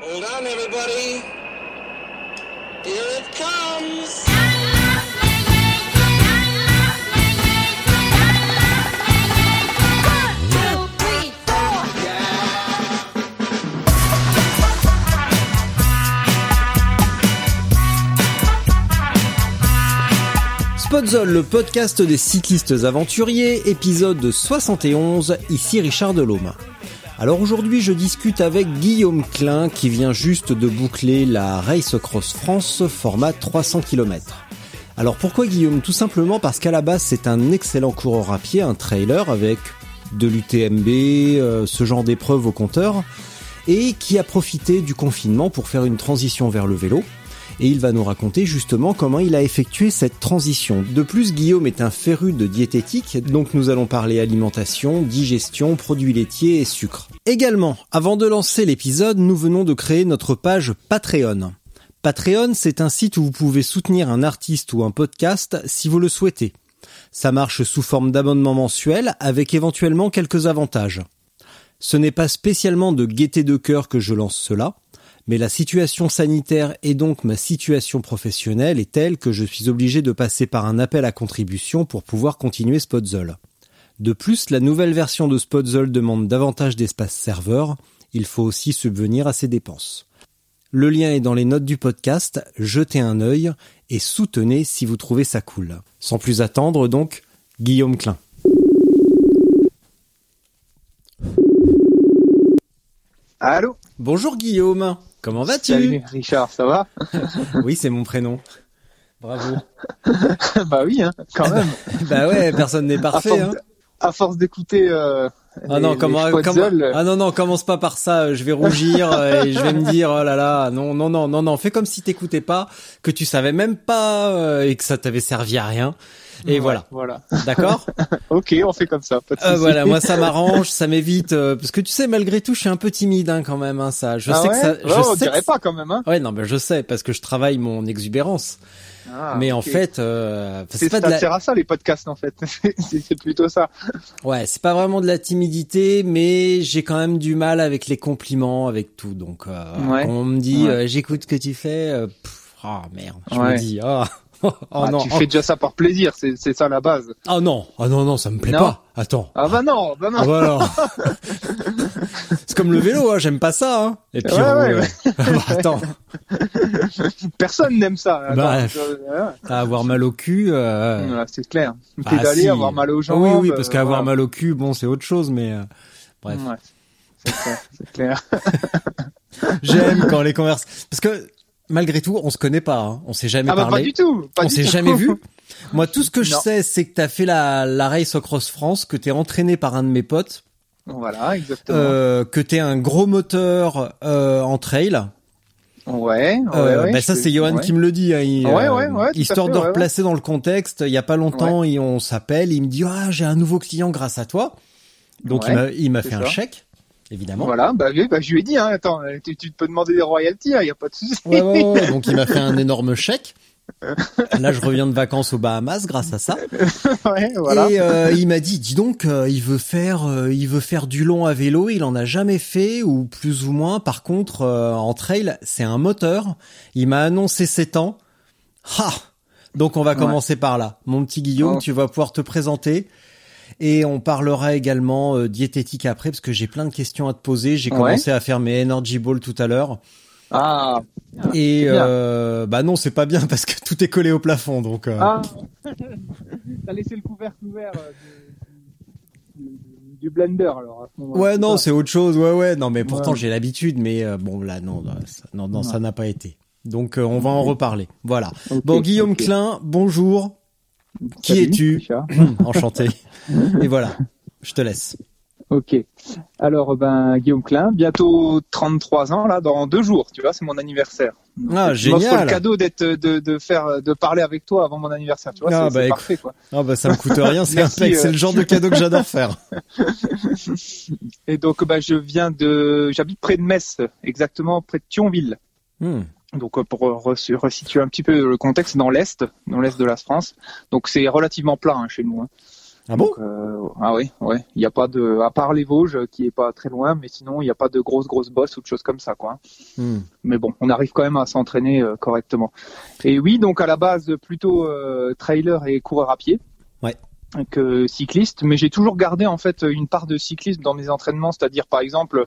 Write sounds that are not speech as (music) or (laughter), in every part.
Hold on, everybody. Here it comes. Spotzol, le podcast des cyclistes aventuriers, épisode 71, ici Richard Delhomme. Alors aujourd'hui je discute avec Guillaume Klein qui vient juste de boucler la Race Cross France format 300 km. Alors pourquoi Guillaume? Tout simplement parce qu'à la base c'est un excellent coureur à pied, un trailer avec de l'UTMB, euh, ce genre d'épreuve au compteur, et qui a profité du confinement pour faire une transition vers le vélo et il va nous raconter justement comment il a effectué cette transition. De plus, Guillaume est un féru de diététique, donc nous allons parler alimentation, digestion, produits laitiers et sucre. Également, avant de lancer l'épisode, nous venons de créer notre page Patreon. Patreon, c'est un site où vous pouvez soutenir un artiste ou un podcast si vous le souhaitez. Ça marche sous forme d'abonnement mensuel avec éventuellement quelques avantages. Ce n'est pas spécialement de gaieté de cœur que je lance cela, mais la situation sanitaire et donc ma situation professionnelle est telle que je suis obligé de passer par un appel à contribution pour pouvoir continuer Spotzol. De plus, la nouvelle version de Spotzol demande davantage d'espace serveur, il faut aussi subvenir à ses dépenses. Le lien est dans les notes du podcast, jetez un œil et soutenez si vous trouvez ça cool. Sans plus attendre donc, Guillaume Klein. Allô? Bonjour Guillaume, comment vas-tu Salut Richard, ça va (laughs) Oui, c'est mon prénom. Bravo. (laughs) Bah oui, hein, quand même. (laughs) bah ouais, personne n'est À parfait. force, Hein. à force d'écouter. Euh, Ah non, les- comment, comment- Spotzol, ah non non, commence pas par ça. Je vais rougir euh, et je vais me dire oh là là, non non non non non, fais comme si t'écoutais pas, que tu savais même pas euh, et que ça t'avait servi à rien. Et ouais, voilà, Voilà. d'accord (laughs) Ok, on fait comme ça. Pas de Euh. Voilà, moi ça (laughs) m'arrange, ça m'évite euh, parce que tu sais malgré tout, je suis un peu timide hein, quand même. Hein, ça, je Ah sais ouais que ça, Ouais, je on sais dirait que- pas quand même, hein. Ouais non, mais je sais parce que je travaille mon exubérance. Ah, mais en fait, euh, c'est pas de la, sert à ça les podcasts en fait. (laughs) c'est plutôt ça. Ouais, c'est pas vraiment de la timidité, mais j'ai quand même du mal avec les compliments, avec tout. Donc, euh, Ouais. on me dit Ouais. euh, j'écoute ce que tu fais, euh, pff, oh merde, je Ouais. me dis oh, (laughs) oh, Ah, non, tu oh, fais déjà ça par plaisir, c'est ça la base. oh non, oh non non, ça me plaît Non. pas. Attends. Ah bah non, bah non. Ah bah (laughs) c'est comme le vélo, hein, j'aime pas ça. Hein. Et puis Ouais, on- ouais, euh, (laughs) bah, attends, Personne n'aime ça. Attends, Bah, euh, ouais. avoir mal au cul. euh, c'est clair. bah, Pédaler, si. avoir mal aux jambes. Oui oui, parce euh, qu'avoir voilà. mal au cul, bon, c'est autre chose, mais euh, bref. Ouais, c'est clair, clair. J'aime quand les converses parce que malgré tout, on se connaît pas, hein. on s'est jamais Ah bah pas parlé. du tout. Pas on s'est jamais vu. (laughs) Moi, tout ce que je Non. sais, c'est que t'as fait la, la race au Cross France, que t'es entraîné par un de mes potes, Voilà, exactement. euh, que t'es un gros moteur euh, en trail. Ouais, ouais, Euh, ouais, bah ça, c'est Johan ouais. qui me le dit. hein, il, Ouais, ouais, ouais, histoire fait, de replacer dans le contexte. Il y a pas longtemps, il- on s'appelle, il me dit ah j'ai un nouveau client grâce à toi. Donc il m'a il m'a c'est fait un chèque, évidemment. Voilà, bah, oui, bah je lui ai dit, hein, attends, tu, tu peux demander des royalties, il y a pas de souci. Ouais, ouais, ouais. Donc il m'a fait un (laughs) énorme chèque. Là, je reviens de vacances aux Bahamas grâce à ça. (laughs) ouais, voilà. Et euh, il m'a dit, dis donc, euh, il veut faire, euh, il veut faire du long à vélo. Il en a jamais fait ou plus ou moins. Par contre, euh, en trail, c'est un moteur. Il m'a annoncé 7 ans. Ha Donc on va commencer par là. Mon petit Guillaume, Oh. tu vas pouvoir te présenter. Et on parlera également euh, diététique après parce que j'ai plein de questions à te poser. J'ai Ouais. commencé à faire mes energy balls tout à l'heure. Ah, Et euh, bah non, c'est pas bien parce que tout est collé au plafond. Donc euh, ah. (laughs) T'as laissé le couvercle ouvert euh, du, du- du blender alors. à ce moment-là, Ouais, non, c'est autre chose. Ouais, ouais. Non, mais pourtant Ouais. j'ai l'habitude, mais euh, bon là, non, non, ça, non, non, Ouais. ça n'a pas été. Donc euh, on va en reparler. Voilà. Bon, Guillaume ok. Klein, bonjour. Qui es-tu? Richard. Enchanté. (laughs) (laughs) Et voilà. Je te laisse. Ok. Alors, ben, Guillaume Klein, bientôt 33 ans, là, dans deux jours, tu vois, c'est mon anniversaire. Donc, Ah, génial. le cadeau d'être, de, de faire, de parler avec toi avant mon anniversaire, tu vois, Ah, c'est, bah, parfait, quoi. Ah bah ça me coûte rien, c'est (laughs) impec, euh. c'est le genre de cadeau que j'adore faire. (laughs) Et donc, bah, je viens de, j'habite près de Metz, exactement près de Thionville. Hmm. Donc, euh, pour re- resituer un petit peu le contexte, dans l'Est, dans l'Est de la France. Donc, c'est relativement plat, hein, chez nous, hein. Ah bon? Donc, euh, ah oui, ouais. Il n'y a pas de, à part les Vosges, euh, qui est pas très loin, mais sinon, il n'y a pas de grosses, grosses bosses ou de choses comme ça, quoi. Hmm. Mais bon, on arrive quand même à s'entraîner euh, correctement. Et oui, donc à la base, plutôt euh, trailer et coureur à pied. Ouais. Que cycliste, mais j'ai toujours gardé en fait une part de cyclisme dans mes entraînements, c'est-à-dire par exemple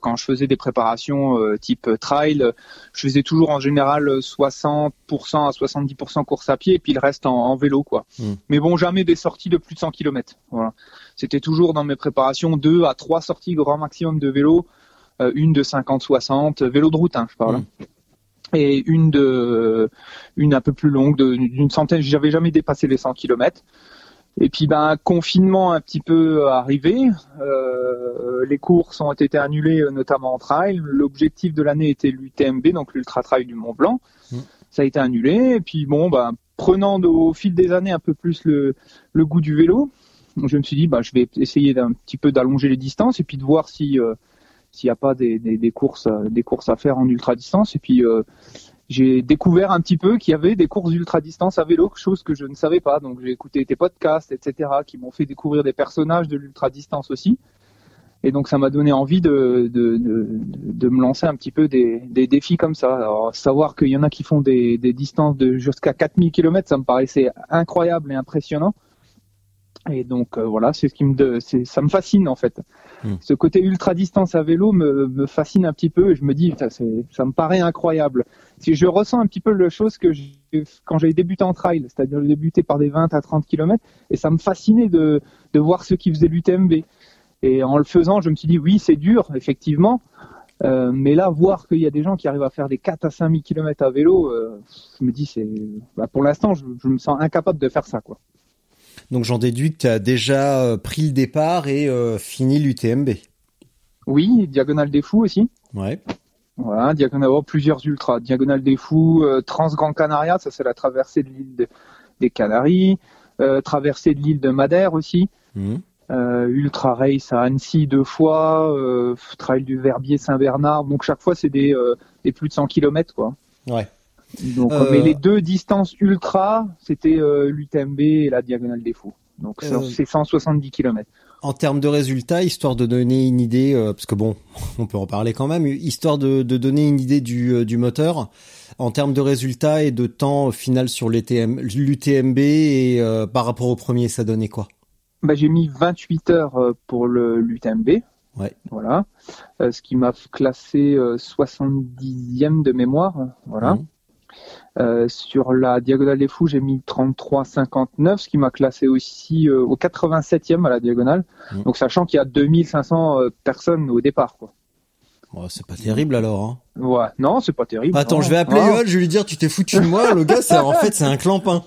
quand je faisais des préparations euh, type trail, je faisais toujours en général 60% à 70% course à pied et puis le reste en, en vélo quoi. Mm. Mais bon, jamais des sorties de plus de 100 km. Voilà. C'était toujours dans mes préparations deux à trois sorties grand maximum de vélo, euh, une de 50-60 vélo de route, hein, je parle. Mm. Et une de une un peu plus longue d'une centaine, j'avais jamais dépassé les 100 km. Et puis ben confinement un petit peu arrivé, euh, les courses ont été annulées euh, notamment en trail. L'objectif de l'année était l'UTMB, donc l'ultra trail du Mont Blanc. Mm. Ça a été annulé. Et puis bon ben prenant de- au fil des années un peu plus le, le goût du vélo, je me suis dit bah je vais essayer d'un petit peu d'allonger les distances et puis de voir si euh, s'il n'y a pas des, des, des courses des courses à faire en ultra distance. Et puis euh, j'ai découvert un petit peu qu'il y avait des courses ultra distance à vélo, chose que je ne savais pas. Donc j'ai écouté tes podcasts, etc., qui m'ont fait découvrir des personnages de l'ultra distance aussi. Et donc ça m'a donné envie de, de, de, de me lancer un petit peu des, des défis comme ça. Alors savoir qu'il y en a qui font des, des distances de jusqu'à 4000 km, ça me paraissait incroyable et impressionnant. Et donc euh, voilà, c'est ce qui me, de- ça me fascine en fait. Hmm. Ce côté ultra distance à vélo me, me fascine un petit peu et je me dis, ça, ça me paraît incroyable. Si je ressens un petit peu la chose que quand j'ai débuté en trail, c'est-à-dire débuté par des 20 à 30 km, et ça me fascinait de, de voir ceux qui faisaient l'UTMB. Et en le faisant, je me suis dit, oui, c'est dur, effectivement. Euh, mais là, voir qu'il y a des gens qui arrivent à faire des 4 à 5 000 km à vélo, euh, je me dis, c'est, bah, pour l'instant, je, je me sens incapable de faire ça, quoi. Donc j'en déduis que tu as déjà euh, pris le départ et euh, fini l'UTMB. Oui, Diagonale des Fous aussi. Ouais. Voilà, Diagonale, oh, plusieurs ultras. Diagonale des Fous, euh, Trans-Grand Canaria, ça c'est la traversée de l'île de- des Canaries. Euh, traversée de l'île de Madère aussi. Euh, Ultra Race à Annecy deux fois. Trail du Verbier Saint-Bernard. Donc chaque fois c'est des, des plus de 100 km quoi. Ouais. Donc, Euh, Mais les deux distances ultra, c'était euh, l'UTMB et la Diagonale des Fous. Donc Euh, c'est 170 km. En termes de résultats, histoire de donner une idée, euh, parce que bon, (laughs) on peut en parler quand même, histoire de, de donner une idée du, euh, du moteur, en termes de résultats et de temps final sur l'UTM, l'UTMB et euh, par rapport au premier, ça donnait quoi? Bah, j'ai mis 28 heures euh, pour l'UTMB. Ouais. Voilà. Euh, ce qui m'a classé euh, 70e de mémoire. Voilà. Mhm. Euh, sur la Diagonale des Fous, j'ai mis 33,59, ce qui m'a classé aussi euh, au 87e à la Diagonale. Mhm. Donc sachant qu'il y a 2500 euh, personnes au départ. Quoi. C'est pas terrible alors. Hein. Ouais. Non, c'est pas terrible. Attends, non. je vais appeler Ah. Yoann, je vais lui dire tu t'es foutu de moi, le gars, c'est en fait c'est un clampin.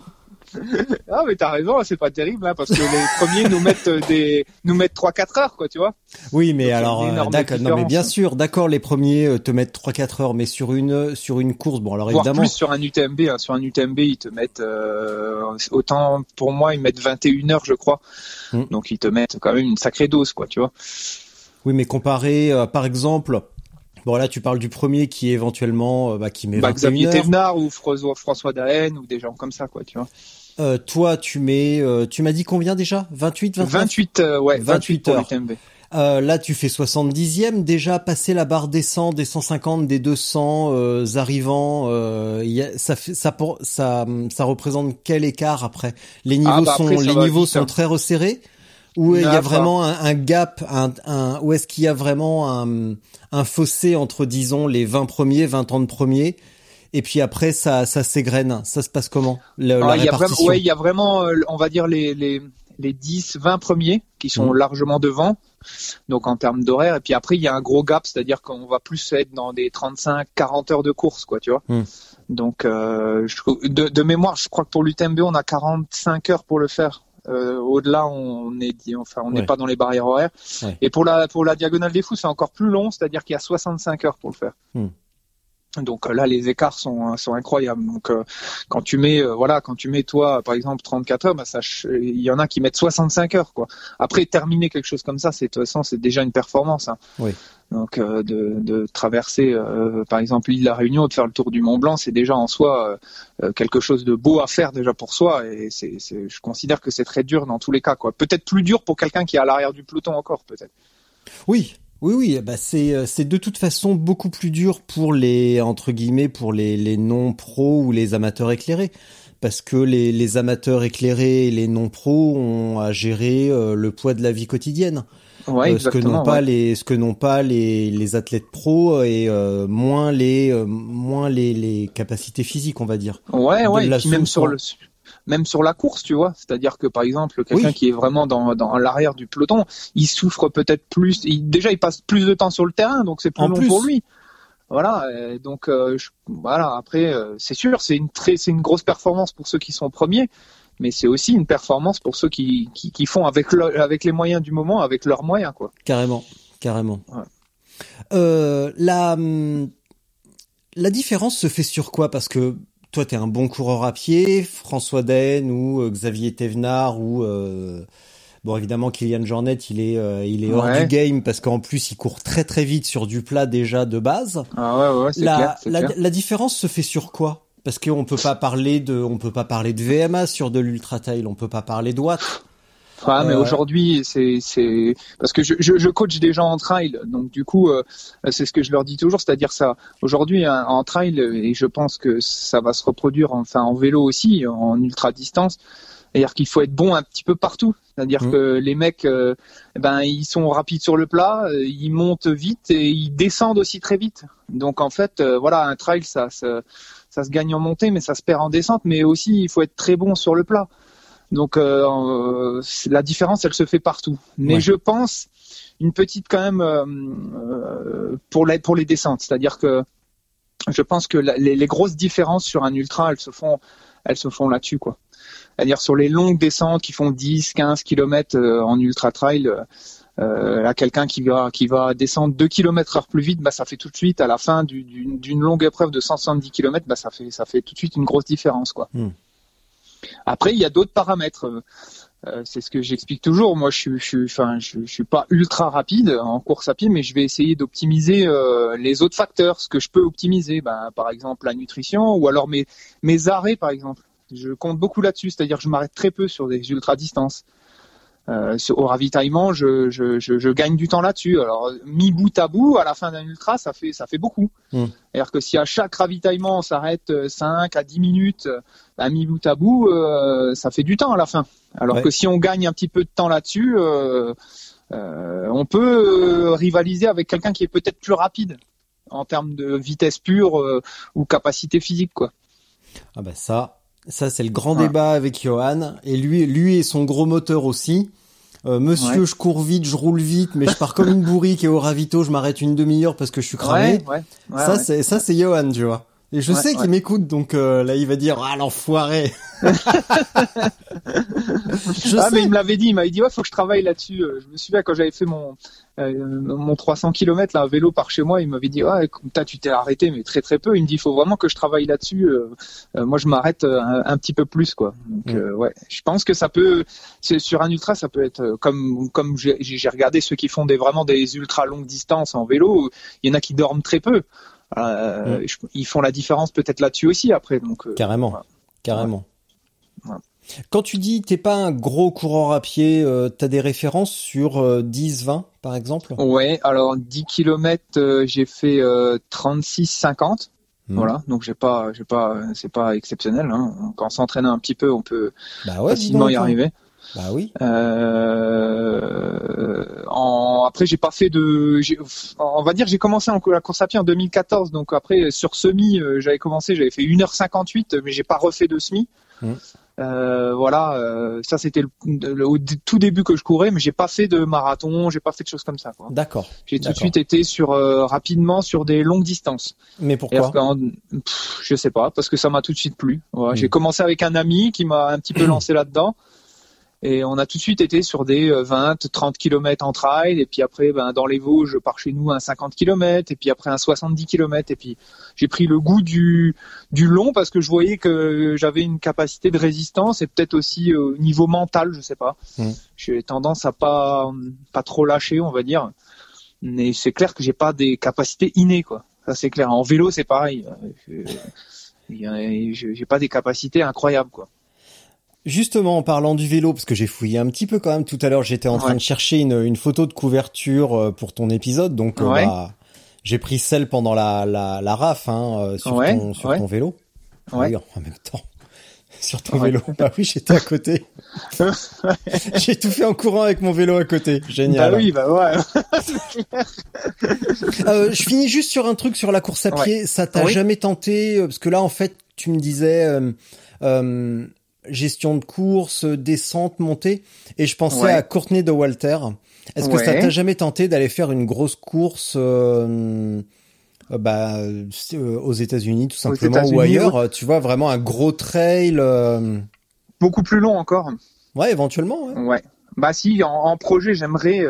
(laughs) Ah mais t'as raison, c'est pas terrible hein, parce que les (laughs) premiers nous mettent euh, des nous mettent 3-4 heures quoi, tu vois. Oui, mais Donc, alors euh, d'accord, non mais bien sûr, d'accord, les premiers euh, te mettent 3 4 heures mais sur une sur une course, bon alors Voire évidemment plus sur un UTMB. Hein. Sur un UTMB, ils te mettent euh, autant pour moi, ils mettent 21 heures, je crois. Mm. Donc ils te mettent quand même une sacrée dose, quoi, tu vois. Oui, mais comparé, euh, par exemple, bon là tu parles du premier qui est éventuellement euh, bah, qui met Bah, 21 Xavier. Thévenard ou François, François Daen ou des gens comme ça, quoi, tu vois. Euh, toi, tu mets, euh, tu m'as dit combien déjà? 28, 29 28, euh, ouais, 28 28 pour heures. Euh, Là, tu fais 70e, déjà passé la barre des 100, des 150, des 200 euh, arrivants. Euh, y a- ça, fait, ça, ça, ça représente quel écart après? Les niveaux Ah, bah, sont, après, les niveaux vite, sont hein. très resserrés ou il y a vraiment un, un gap, un, un, ou est-ce qu'il y a vraiment un, un fossé entre, disons, les 20 premiers, 20 ans de premiers et puis après ça, ça s'égrène. Ça se passe comment le, Ah, il y a vraiment, répartition? ouais, il y a vraiment, euh, on va dire les les les 10, 20 premiers qui sont Mhm. largement devant. Donc en termes d'horaire, et puis après il y a un gros gap, c'est-à-dire qu'on va plus être dans des 35, 40 heures de course, quoi, tu vois. Mhm. Donc euh, je- de, de mémoire, je crois que pour l'UTMB on a 45 heures pour le faire Euh, Au-delà, on est dit, enfin, on n'est Ouais. pas dans les barrières horaires. Ouais. Et pour la pour la diagonale des fous, c'est encore plus long, c'est-à-dire qu'il y a 65 heures pour le faire. Hmm. Donc euh, là, les écarts sont sont incroyables. Donc euh, quand tu mets euh, voilà, quand tu mets toi par exemple 34 heures, bah, ça, il y en a qui mettent 65 heures quoi. Après terminer quelque chose comme ça, c'est de toute façon c'est déjà une performance. Hein. Oui. Donc euh, de, de traverser euh, par exemple l'île de la Réunion, de faire le tour du Mont Blanc, c'est déjà en soi euh, euh, quelque chose de beau à faire déjà pour soi. Et c'est, je considère que c'est très dur dans tous les cas quoi. Peut-être plus dur pour quelqu'un qui est à l'arrière du peloton encore peut-être. Oui, oui, oui. Bah c'est euh, c'est de toute façon beaucoup plus dur pour les entre guillemets pour les les non pros ou les amateurs éclairés. Parce que les, les amateurs éclairés et les non-pros ont à gérer euh, le poids de la vie quotidienne. Ouais, Euh, ce que n'ont pas les ce que n'ont pas les les athlètes pros et euh, moins les euh, moins les les capacités physiques on va dire. Ouais, de ouais, et la puis même sur le même sur la course, tu vois. C'est-à-dire que par exemple, quelqu'un Oui. qui est vraiment dans, dans l'arrière du peloton, il souffre peut-être plus. Il, déjà, il passe plus de temps sur le terrain, donc c'est plus En long plus. pour lui. Voilà. donc euh, je- voilà. Après, euh, c'est sûr, c'est une très, c'est une grosse performance pour ceux qui sont premiers, mais c'est aussi une performance pour ceux qui qui, qui font avec le- avec les moyens du moment, avec leurs moyens, quoi. Carrément, carrément. Ouais. Euh, la hum, la différence se fait sur quoi? Parce que toi, t'es un bon coureur à pied, François Den ou euh, Xavier Thévenard ou euh, bon évidemment Kylian Jornet, il est euh, il est hors Ouais. du game parce qu'en plus il court très très vite sur du plat déjà de base. Ah ouais, ouais, c'est La clair. la, clair. la différence se fait sur quoi? Parce qu'on peut pas parler de on peut pas parler de VMA sur de l'ultra trail, on peut pas parler de watts. Mais Euh, aujourd'hui, c'est c'est parce que je, je, je coach des gens en trail, donc du coup, euh, c'est ce que je leur dis toujours, c'est-à-dire ça. Aujourd'hui, hein, en trail, et je pense que ça va se reproduire, enfin en vélo aussi, en ultra distance. C'est-à-dire qu'il faut être bon un petit peu partout. C'est-à-dire Mhm. que les mecs, euh, ben ils sont rapides sur le plat, euh, ils montent vite et ils descendent aussi très vite. Donc en fait, euh, voilà, un trail, ça, ça, ça se gagne en montée, mais ça se perd en descente. Mais aussi, il faut être très bon sur le plat. Donc euh, la différence, elle se fait partout. Mais Ouais. je pense une petite quand même euh, euh, pour les pour les descentes, c'est-à-dire que je pense que la- les, les grosses différences sur un ultra, elles se font elles se font là-dessus quoi. C'est-à-dire sur les longues descentes qui font 10, 15 km en ultra trail, euh, là quelqu'un qui va qui va descendre 2 km heure plus vite, bah ça fait tout de suite à la fin du- d'une d'une longue épreuve de 170 km, bah ça fait ça fait tout de suite une grosse différence quoi. Hmm. Après il y a d'autres paramètres. euh, euh, c'est ce que j'explique toujours. Moi, je suis, je suis, suis pas ultra rapide en course à pied, mais je vais essayer d'optimiser euh, les autres facteurs, ce que je peux optimiser. Ben, par exemple, la nutrition ou alors mes mes arrêts, par exemple. Je compte beaucoup là-dessus, c'est-à-dire que je m'arrête très peu sur des ultra distances. Euh, au ravitaillement, je, je, je, je gagne du temps là-dessus. Alors, mis bout à bout, à la fin d'un ultra, ça fait ça fait beaucoup. Mm. C'est-à-dire que si à chaque ravitaillement on s'arrête euh, 5 à 10 minutes, euh, bah, mis bout à bout, euh, ça fait du temps à la fin. Alors Ouais. que si on gagne un petit peu de temps là-dessus, euh, euh, on peut euh, rivaliser avec quelqu'un qui est peut-être plus rapide en termes de vitesse pure euh, ou capacité physique, quoi. Ah bah ça, ça c'est le grand Ouais. débat avec Johan et lui, lui et son gros moteur aussi. Euh, monsieur, Ouais. je cours vite, je roule vite, mais je pars comme une bourrique et au ravito, je m'arrête une demi-heure parce que je suis cramé. ouais, ouais, ça c'est ça c'est Johan, tu vois. Et je Ouais, sais qu'il ouais. m'écoute, donc euh, là il va dire ah l'enfoiré. (laughs) je ah, mais il me l'avait dit, il m'avait dit ouais, faut que je travaille là-dessus. Euh, Je me souviens quand j'avais fait mon euh, mon 300 km là à vélo par chez moi, il m'avait dit ouais, tu t'es arrêté mais très très peu. Il me dit faut vraiment que je travaille là-dessus. Euh, moi je m'arrête un, un petit peu plus quoi. Donc Mm. euh, ouais, je pense que ça peut sur un ultra ça peut être comme comme j'ai j'ai regardé ceux qui font des vraiment des ultra longues distances en vélo, il y en a qui dorment très peu. Euh, je- ils font la différence peut-être là-dessus aussi après donc euh, Carrément, voilà. carrément. Ouais. Quand tu dis t'es pas un gros coureur à pied, euh, t'as des références sur euh, 10, 20 par exemple? Ouais, alors 10 km, j'ai fait euh, 36-50. Hmm. Voilà, donc j'ai pas, j'ai pas, c'est pas exceptionnel. Hein. Quand on s'entraîne un petit peu, on peut Bah ouais, facilement donc, y hein. Bah oui. Euh, en, après, j'ai pas fait de, on va dire, j'ai commencé en, la course à pied en 2014. Donc après, sur semi, euh, j'avais commencé, j'avais fait 1h58, mais j'ai pas refait de semi. Hmm. Euh, voilà, euh, ça c'était le, le- au d- tout début que je courais, mais j'ai pas fait de marathon, j'ai pas fait de choses comme ça. D'accord. J'ai tout de suite été sur euh, rapidement sur des longues distances. Mais pourquoi pff, Je sais pas, parce que ça m'a tout de suite plu. J'ai commencé avec un ami qui m'a un petit peu (clears throat) lancé là-dedans. Et on a tout de suite été sur des 20, 30 km en trail. Et puis après, ben, dans les Vosges, par chez nous, un 50 km. Et puis après, un 70 km. Et puis, j'ai pris le goût du, du long parce que je voyais que j'avais une capacité de résistance et peut-être aussi au niveau mental, je sais pas. Mm. J'ai tendance à pas, pas trop lâcher, on va dire. Mais c'est clair que j'ai pas des capacités innées, quoi. Ça, c'est clair. En vélo, c'est pareil. Je- J'ai pas des capacités incroyables, quoi. Justement, en parlant du vélo, parce que j'ai fouillé un petit peu quand même tout à l'heure, j'étais en train de chercher une, une photo de couverture euh, pour ton épisode, donc euh, Ouais. bah, j'ai pris celle pendant la, la, la RAF hein, euh, sur, Ouais, ton, sur ton vélo. Ouais. Oui, en même temps. (laughs) Sur ton Ouais. vélo. (laughs) Bah oui, j'étais à côté. (laughs) j'ai tout fait en courant avec mon vélo à côté. Génial. Bah oui, bah ouais. Euh, je finis juste sur un truc sur la course à pied. Ça t'a Oui. jamais tenté Parce que là, en fait, tu me disais euh, euh, gestion de course, descente, montée, et je pensais Ouais. à Courtney de Walter. Est-ce que ça t'a jamais tenté d'aller faire une grosse course euh, euh, bah, euh, aux États-Unis tout simplement ou ailleurs Tu vois vraiment un gros trail. euh, Beaucoup plus long encore. Ouais, éventuellement. Ouais. Bah si, en, en projet, j'aimerais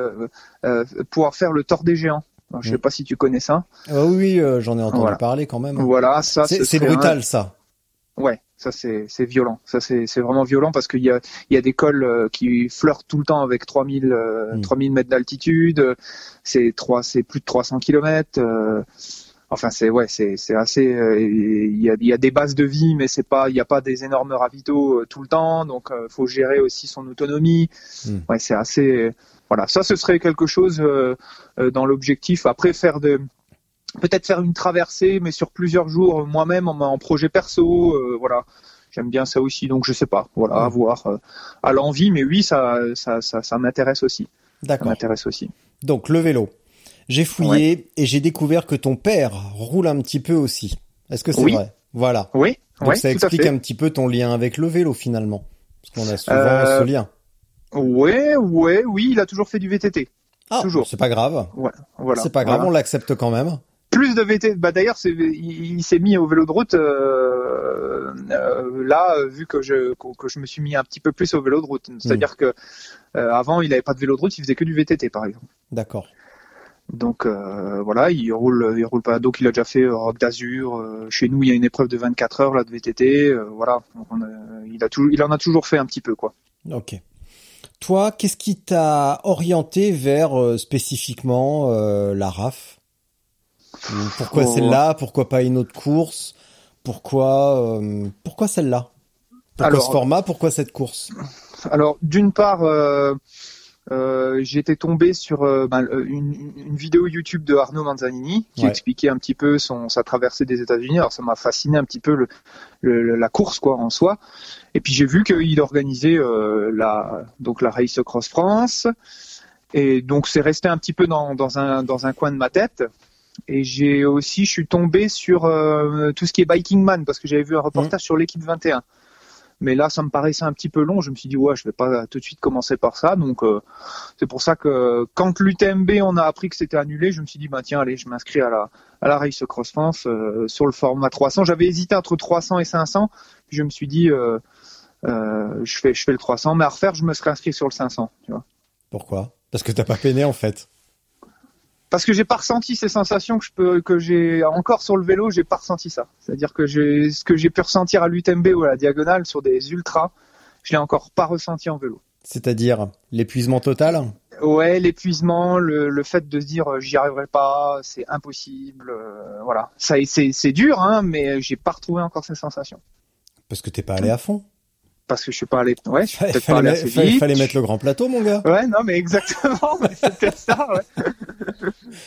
pouvoir faire le Tort des Géants. Alors, je sais Mm. pas si tu connais ça. Ah oui, j'en ai entendu Voilà. parler quand même. Voilà, ça. C'est un- brutal ça. Ouais, ça c'est violent. Ça c'est vraiment violent parce qu'il y a il y a des cols euh, qui flirtent tout le temps avec 3000 euh, Mm. 3000 mètres d'altitude. C'est trois c'est plus de 300 kilomètres. euh, Enfin c'est ouais c'est c'est assez euh, il y a il y a des bases de vie mais c'est pas il y a pas des énormes ravitaux euh, tout le temps donc euh, faut gérer aussi son autonomie. Mm. Ouais, c'est assez voilà, ça ce serait quelque chose dans l'objectif après faire de peut-être faire une traversée mais sur plusieurs jours moi-même en, en projet perso euh, voilà. J'aime bien ça aussi donc je sais pas, voilà, à voir euh, à l'envie mais oui ça ça ça, ça m'intéresse aussi. Ça D'accord. m'intéresse aussi. Donc le vélo. J'ai fouillé et j'ai découvert que ton père roule un petit peu aussi. Est-ce que c'est Oui. vrai? Voilà. Oui, Donc ouais, ça explique un petit peu ton lien avec le vélo finalement. Parce qu'on a souvent Euh, ce lien. Ouais, ouais, oui, il a toujours fait du VTT. Ah, toujours. c'est pas grave. Ouais, voilà. c'est pas grave, Voilà. on l'accepte quand même. Plus de VT. Bah d'ailleurs, il, il s'est mis au vélo de route euh, euh, là, vu que je que, que je me suis mis un petit peu plus au vélo de route. C'est-à-dire que euh, avant, il avait pas de vélo de route, il faisait que du VTT par exemple. D'accord. Donc euh, voilà, il roule, il roule pas. Donc il a déjà fait Rock d'Azur. euh, chez nous, il y a une épreuve de 24 heures là de VTT. euh, voilà, Donc, on a- il a toujours, il en a toujours fait un petit peu quoi. Ok. Toi, qu'est-ce qui t'a orienté vers euh, spécifiquement euh, la RAF Pourquoi Oh. celle-là? Pourquoi pas une autre course? Pourquoi euh, pourquoi celle-là? Pourquoi Alors- ce format? Pourquoi cette course? Alors, d'une part, euh, euh, j'étais tombé sur ben, une, une vidéo YouTube de Arnaud Manzanini qui Ouais. expliquait un petit peu son, sa traversée des États-Unis. Alors, ça m'a fasciné un petit peu le, le- la course quoi en soi. Et puis j'ai vu qu'il organisait la donc la Race Cross France. Et donc c'est resté un petit peu dans, dans un dans un coin de ma tête. Et j'ai aussi, je suis tombé sur euh, tout ce qui est Biking Man parce que j'avais vu un reportage sur l'équipe 21. Mais là, ça me paraissait un petit peu long. Je me suis dit, ouais, je vais pas tout de suite commencer par ça. Donc, euh, c'est pour ça que quand l'UTMB, on a appris que c'était annulé, je me suis dit, bah tiens, allez, je m'inscris à la à la Race Cross France euh, sur le format 300. J'avais hésité entre 300 et 500. Puis je me suis dit, euh, je fais je fais le 300, mais à refaire, je me serais inscrit sur le 500. Tu vois. Pourquoi? Parce que t'as pas peiné en fait. Parce que j'ai pas ressenti ces sensations que je peux que j'ai encore sur le vélo j'ai pas ressenti ça. C'est à dire que j'ai ce que j'ai pu ressentir à l'UTMB ou à la diagonale sur des ultras je l'ai encore pas ressenti en vélo. C'est-à-dire l'épuisement total ouais l'épuisement le, le fait de se dire euh, j'y arriverai pas c'est impossible euh, voilà. Ça c'est c'est dur hein mais j'ai pas retrouvé encore ces sensations. Parce que t'es pas allé à fond. Parce que je suis pas allé ouais je suis Fallait, peut-être pas allé assez fallait- vite fallait mettre le grand plateau, mon gars. Ouais, non, mais exactement, (laughs) peut-être ça, ouais.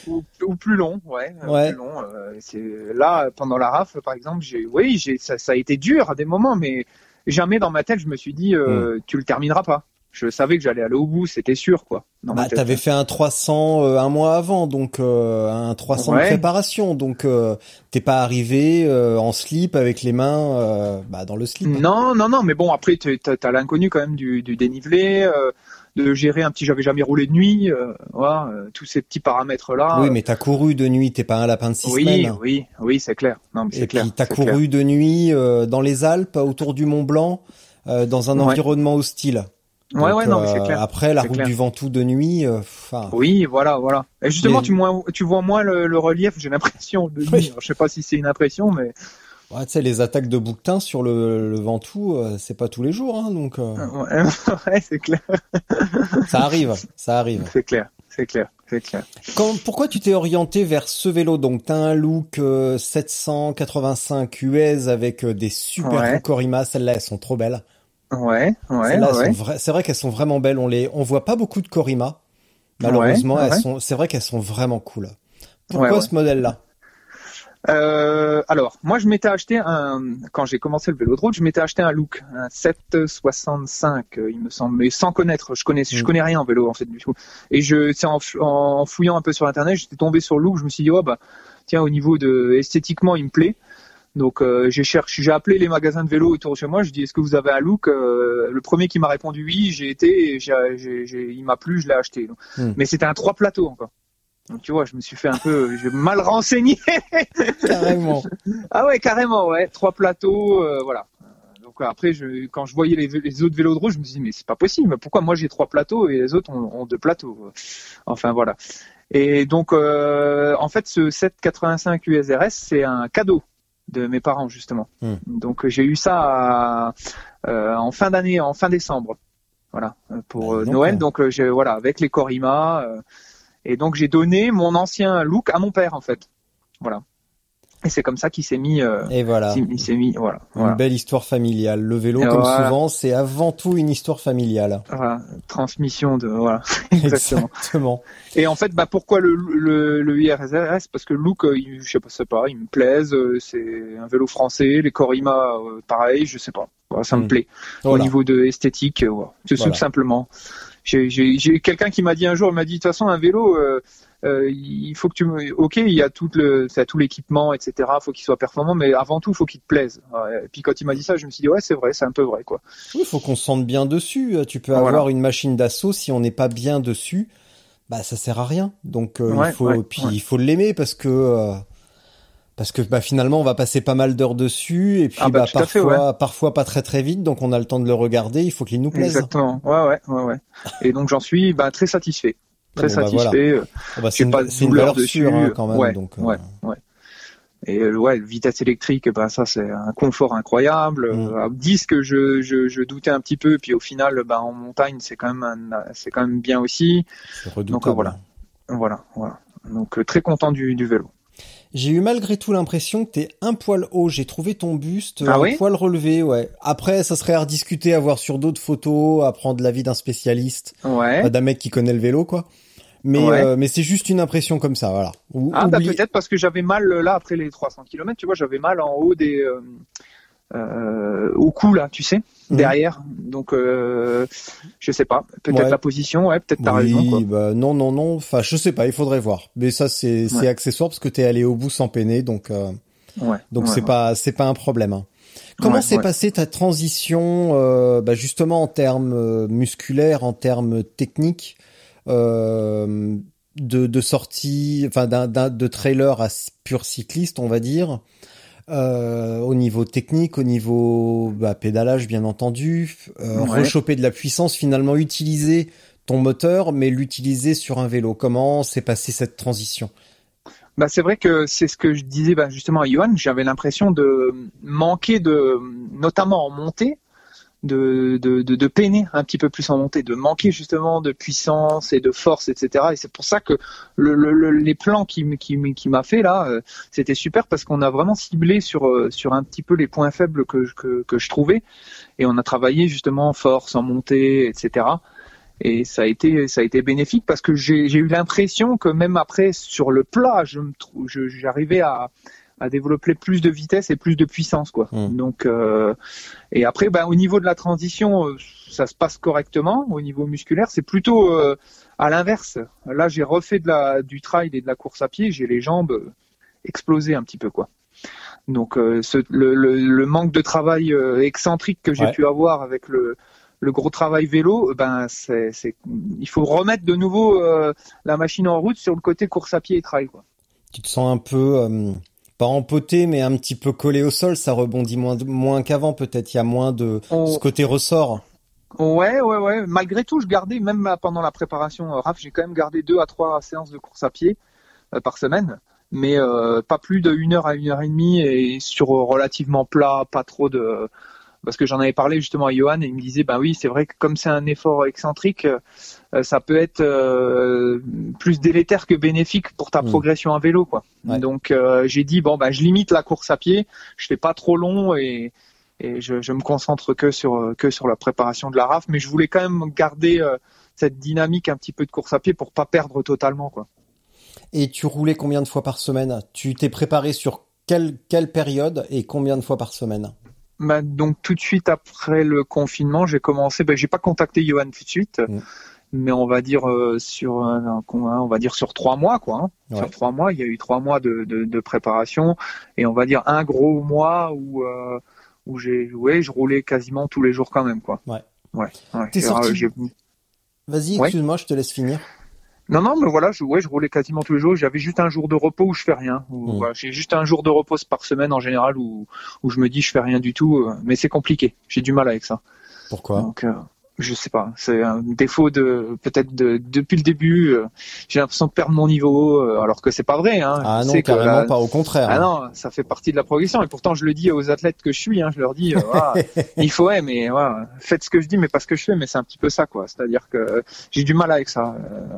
ou, ou plus long, ouais. euh, Ouais. Plus long, euh, c'est là pendant la rafle, par exemple, j'ai, oui, j'ai, ça, ça a été dur à des moments, mais jamais dans ma tête je me suis dit, euh, Hmm. tu le termineras pas. Je savais que j'allais aller au bout, c'était sûr, quoi. dans Bah, t'avais fait un 300 euh, un mois avant, donc euh, un 300 de Ouais. préparation, donc euh, t'es pas arrivé euh, en slip avec les mains euh, bah, dans le slip. Non, non, non, mais bon, après, t'as, l'inconnu quand même du, du dénivelé, euh, de gérer un petit, j'avais jamais roulé de nuit, euh, voilà, tous ces petits paramètres-là. Oui, mais t'as couru de nuit, t'es pas un lapin de six oui, semaines. oui, oui, c'est clair. Non, mais c'est Et clair. puis t'as couru clair. de nuit euh, dans les Alpes, autour du Mont Blanc, euh, dans un Ouais. environnement hostile. Ouais, Donc, ouais, non, c'est euh, clair. Après, la route clair. du Ventoux de nuit, euh, Oui, voilà, voilà. Et justement, tu, vois moins le, le relief, j'ai l'impression. de nuit. Je sais pas si c'est une impression, mais ouais, tu sais, les attaques de bouquetin sur le, le Ventoux, euh, c'est pas tous les jours, hein, donc euh, ouais, (laughs) ouais, c'est clair, ça arrive, ça arrive. c'est clair, c'est clair, c'est clair. Quand, pourquoi tu t'es orienté vers ce vélo? Donc, t'as un look euh, 785 US avec euh, des super Ouais. Corima. Celles-là, elles sont trop belles. Ouais, ouais, ouais. vra- c'est vrai qu'elles sont vraiment belles. On les, on voit pas beaucoup de Corima. Malheureusement, Ouais, elles ouais. sont, c'est vrai qu'elles sont vraiment cool. Pourquoi ce modèle-là? Euh, alors, moi, je m'étais acheté un, quand j'ai commencé le vélo de route, je m'étais acheté un look, un 765, euh, il me semble, mais sans connaître. Je connais, je Mm. connais rien en vélo, en fait, du tout. Et je, c'est en, en fouillant un peu sur Internet, j'étais tombé sur le look, je me suis dit, oh, bah, tiens, au niveau de, esthétiquement, il me plaît. Donc, euh, j'ai cherché, j'ai appelé les magasins de vélo autour de chez moi, je dis, est-ce que vous avez un look? Euh, le premier qui m'a répondu oui, j'ai été, et j'ai- il m'a plu, je l'ai acheté. Donc. Mm. Mais c'était un trois plateaux encore. Donc, tu vois, je me suis fait un peu, j'ai mal renseigné. (laughs) Carrément. (laughs) Ah ouais, carrément, ouais. Trois plateaux, euh, voilà. Donc après, je, quand je voyais les, les autres vélos de route, je me suis dit, mais c'est pas possible. Pourquoi moi j'ai trois plateaux et les autres ont, ont deux plateaux Enfin voilà. Et donc, euh, en fait, ce 785 USRS, c'est un cadeau de mes parents justement. Hmm. Donc j'ai eu ça à- euh, en fin d'année, en fin décembre. Voilà, euh, pour euh, donc, Noël. Donc euh, j'ai voilà, avec les Corima. euh, et donc j'ai donné mon ancien look à mon père en fait. Voilà. Et c'est comme ça qu'il s'est mis. euh, Et voilà. il s'est mis, voilà. Une voilà. belle histoire familiale. Le vélo, Et comme voilà. souvent, c'est avant tout une histoire familiale. Voilà, transmission de voilà (laughs) (laughs) exactement. Exactement. Et en fait, bah pourquoi le le, le IRSRS Parce que look, euh, il, je sais pas, pas, il me plaise. euh, C'est un vélo français. Les Corima, euh, pareil, je sais pas. Voilà, ça me Mm. plaît. Au niveau de esthétique, voilà. c'est tout simplement. J'ai j'ai- j'ai quelqu'un qui m'a dit un jour, il m'a dit de toute façon un vélo, euh, euh, il faut que tu me, ok, il y a tout le, ça tout l'équipement, etc. Faut qu'il soit performant, mais avant tout, faut qu'il te plaise. Et puis quand il m'a dit ça, je me suis dit ouais, c'est vrai, c'est un peu vrai quoi. Il faut qu'on se sente bien dessus. Tu peux Voilà. avoir une machine d'assaut si on n'est pas bien dessus, bah ça sert à rien. Donc euh, Ouais, il faut ouais, puis ouais. il faut l'aimer parce que euh, parce que bah finalement on va passer pas mal d'heures dessus et puis Ah bah, bah, fait, parfois parfois pas très très vite donc on a le temps de le regarder. Il faut qu'il nous plaise. Exactement. Ouais, ouais, ouais, ouais. (laughs) Et donc j'en suis bah, très satisfait. Très Bon, bah, voilà. satisfait. euh, Ah bah, j'ai pas de douleur dessus. sûre hein, quand même. Ouais, donc, euh, ouais, ouais. Et euh, ouais, vitesse électrique, ben ça c'est un confort incroyable. Mm. Euh, disque, je, je, je doutais un petit peu, puis au final, ben en montagne, c'est quand même un- c'est quand même bien aussi. Donc, voilà. Voilà, voilà. Donc très content du, du vélo. J'ai eu malgré tout l'impression que t'es un poil haut. J'ai trouvé ton buste Ah un oui poil relevé, ouais. Après, ça serait à rediscuter, à voir sur d'autres photos, à prendre l'avis d'un spécialiste, Ouais. d'un mec qui connaît le vélo, quoi. Mais Ouais. euh, mais c'est juste une impression comme ça, voilà. Ou- Ah bah peut-être parce que j'avais mal euh, là après les 300 km, tu vois, j'avais mal en haut des euh, euh, au cou là, tu sais, Mhm. derrière. Donc euh, je sais pas, peut-être Ouais. la position, ouais, peut-être t'as oui, raison quoi. bah non, non, non. Enfin, je sais pas, il faudrait voir. Mais ça, c'est Ouais. accessoire parce que t'es allé au bout sans peiner, donc euh, Ouais. donc c'est pas c'est pas un problème. hein. Comment s'est passée ta transition, euh, bah, justement en termes euh, musculaires, en termes techniques, euh, de, de sortie, enfin d'un, de trailer à pur cycliste, on va dire, euh, au niveau technique, au niveau bah, pédalage bien entendu, euh, Ouais. rechoper de la puissance, finalement utiliser ton moteur, mais l'utiliser sur un vélo. Comment s'est passée cette transition? Bah c'est vrai que c'est ce que je disais bah, justement à Johan, j'avais l'impression de manquer de notamment en montée de, de, de, de peiner un petit peu plus en montée, de manquer justement de puissance et de force, etc. Et c'est pour ça que le, le, le- les plans qui, qui, qui m'a fait là, euh, c'était super parce qu'on a vraiment ciblé sur, euh, sur un petit peu les points faibles que, que, que je trouvais et on a travaillé justement en force, en montée, etc. Et ça a été, ça a été bénéfique parce que j'ai eu l'impression que même après sur le plat, je me j'arrivais à, à développer plus de vitesse et plus de puissance, quoi. Mm. Donc, euh, et après, ben, au niveau de la transition, euh, ça se passe correctement. Au niveau musculaire, c'est plutôt euh, à l'inverse. Là, j'ai refait de la, du trail et de la course à pied. J'ai les jambes euh, explosées un petit peu, quoi. Donc, euh, ce, le, le, le manque de travail euh, excentrique que j'ai Ouais. pu avoir avec le, le gros travail vélo, ben, c'est, c'est, il faut remettre de nouveau euh, la machine en route sur le côté course à pied et trail, quoi. Tu te sens un peu euh, pas empoté, mais un petit peu collé au sol. Ça rebondit moins moins qu'avant. Peut-être il y a moins de On- ce côté ressort. Ouais, ouais, ouais. Malgré tout, je gardais, même pendant la préparation euh, RAF, j'ai quand même gardé deux à trois séances de course à pied euh, par semaine, mais euh, pas plus de une heure à une heure et demie et sur relativement plat, pas trop de. Parce que j'en avais parlé justement à Johan et il me disait, bah oui, c'est vrai que comme c'est un effort excentrique, euh, ça peut être euh, plus délétère que bénéfique pour ta Mm. progression à vélo, quoi. Ouais. Donc euh, j'ai dit, bon, bah je limite la course à pied, je fais pas trop long et et je, je me concentre que sur que sur la préparation de la RAF, mais je voulais quand même garder euh, cette dynamique un petit peu de course à pied pour pas perdre totalement quoi. Et tu roulais combien de fois par semaine? Tu t'es préparé sur quelle, quelle période et combien de fois par semaine? Bah, donc tout de suite après le confinement, j'ai commencé. Bah, j'ai pas contacté Johan tout de suite, Mm. mais on va dire euh, sur un- on va dire sur trois mois quoi. hein. Ouais. Sur trois mois, il y a eu trois mois de, de, de préparation et on va dire un gros mois où euh, où j'ai ouais, je roulais quasiment tous les jours quand même quoi. Ouais. Ouais. ouais. T'es Et, sorti- j'ai- Vas-y, Ouais. excuse-moi, je te laisse finir. Non, non, mais voilà, je, ouais, je roulais quasiment tous les jours. J'avais juste un jour de repos où je fais rien. Mm. voilà, j'ai juste un jour de repos par semaine en général où, où je me dis je fais rien du tout. euh, Mais c'est compliqué. J'ai du mal avec ça. Pourquoi? Donc, euh, je sais pas. C'est un défaut de peut-être de depuis le début. euh, j'ai l'impression de perdre mon niveau, euh, alors que c'est pas vrai. Hein. Ah Je non, sais que carrément pas, au contraire. Ah non, ça fait partie de la progression. Et pourtant, je le dis aux athlètes que je suis. Hein, je leur dis, euh, voilà, (laughs) il faut, ouais, mais voilà, faites ce que je dis, mais pas ce que je fais. Mais c'est un petit peu ça, quoi. C'est-à-dire que j'ai du mal avec ça,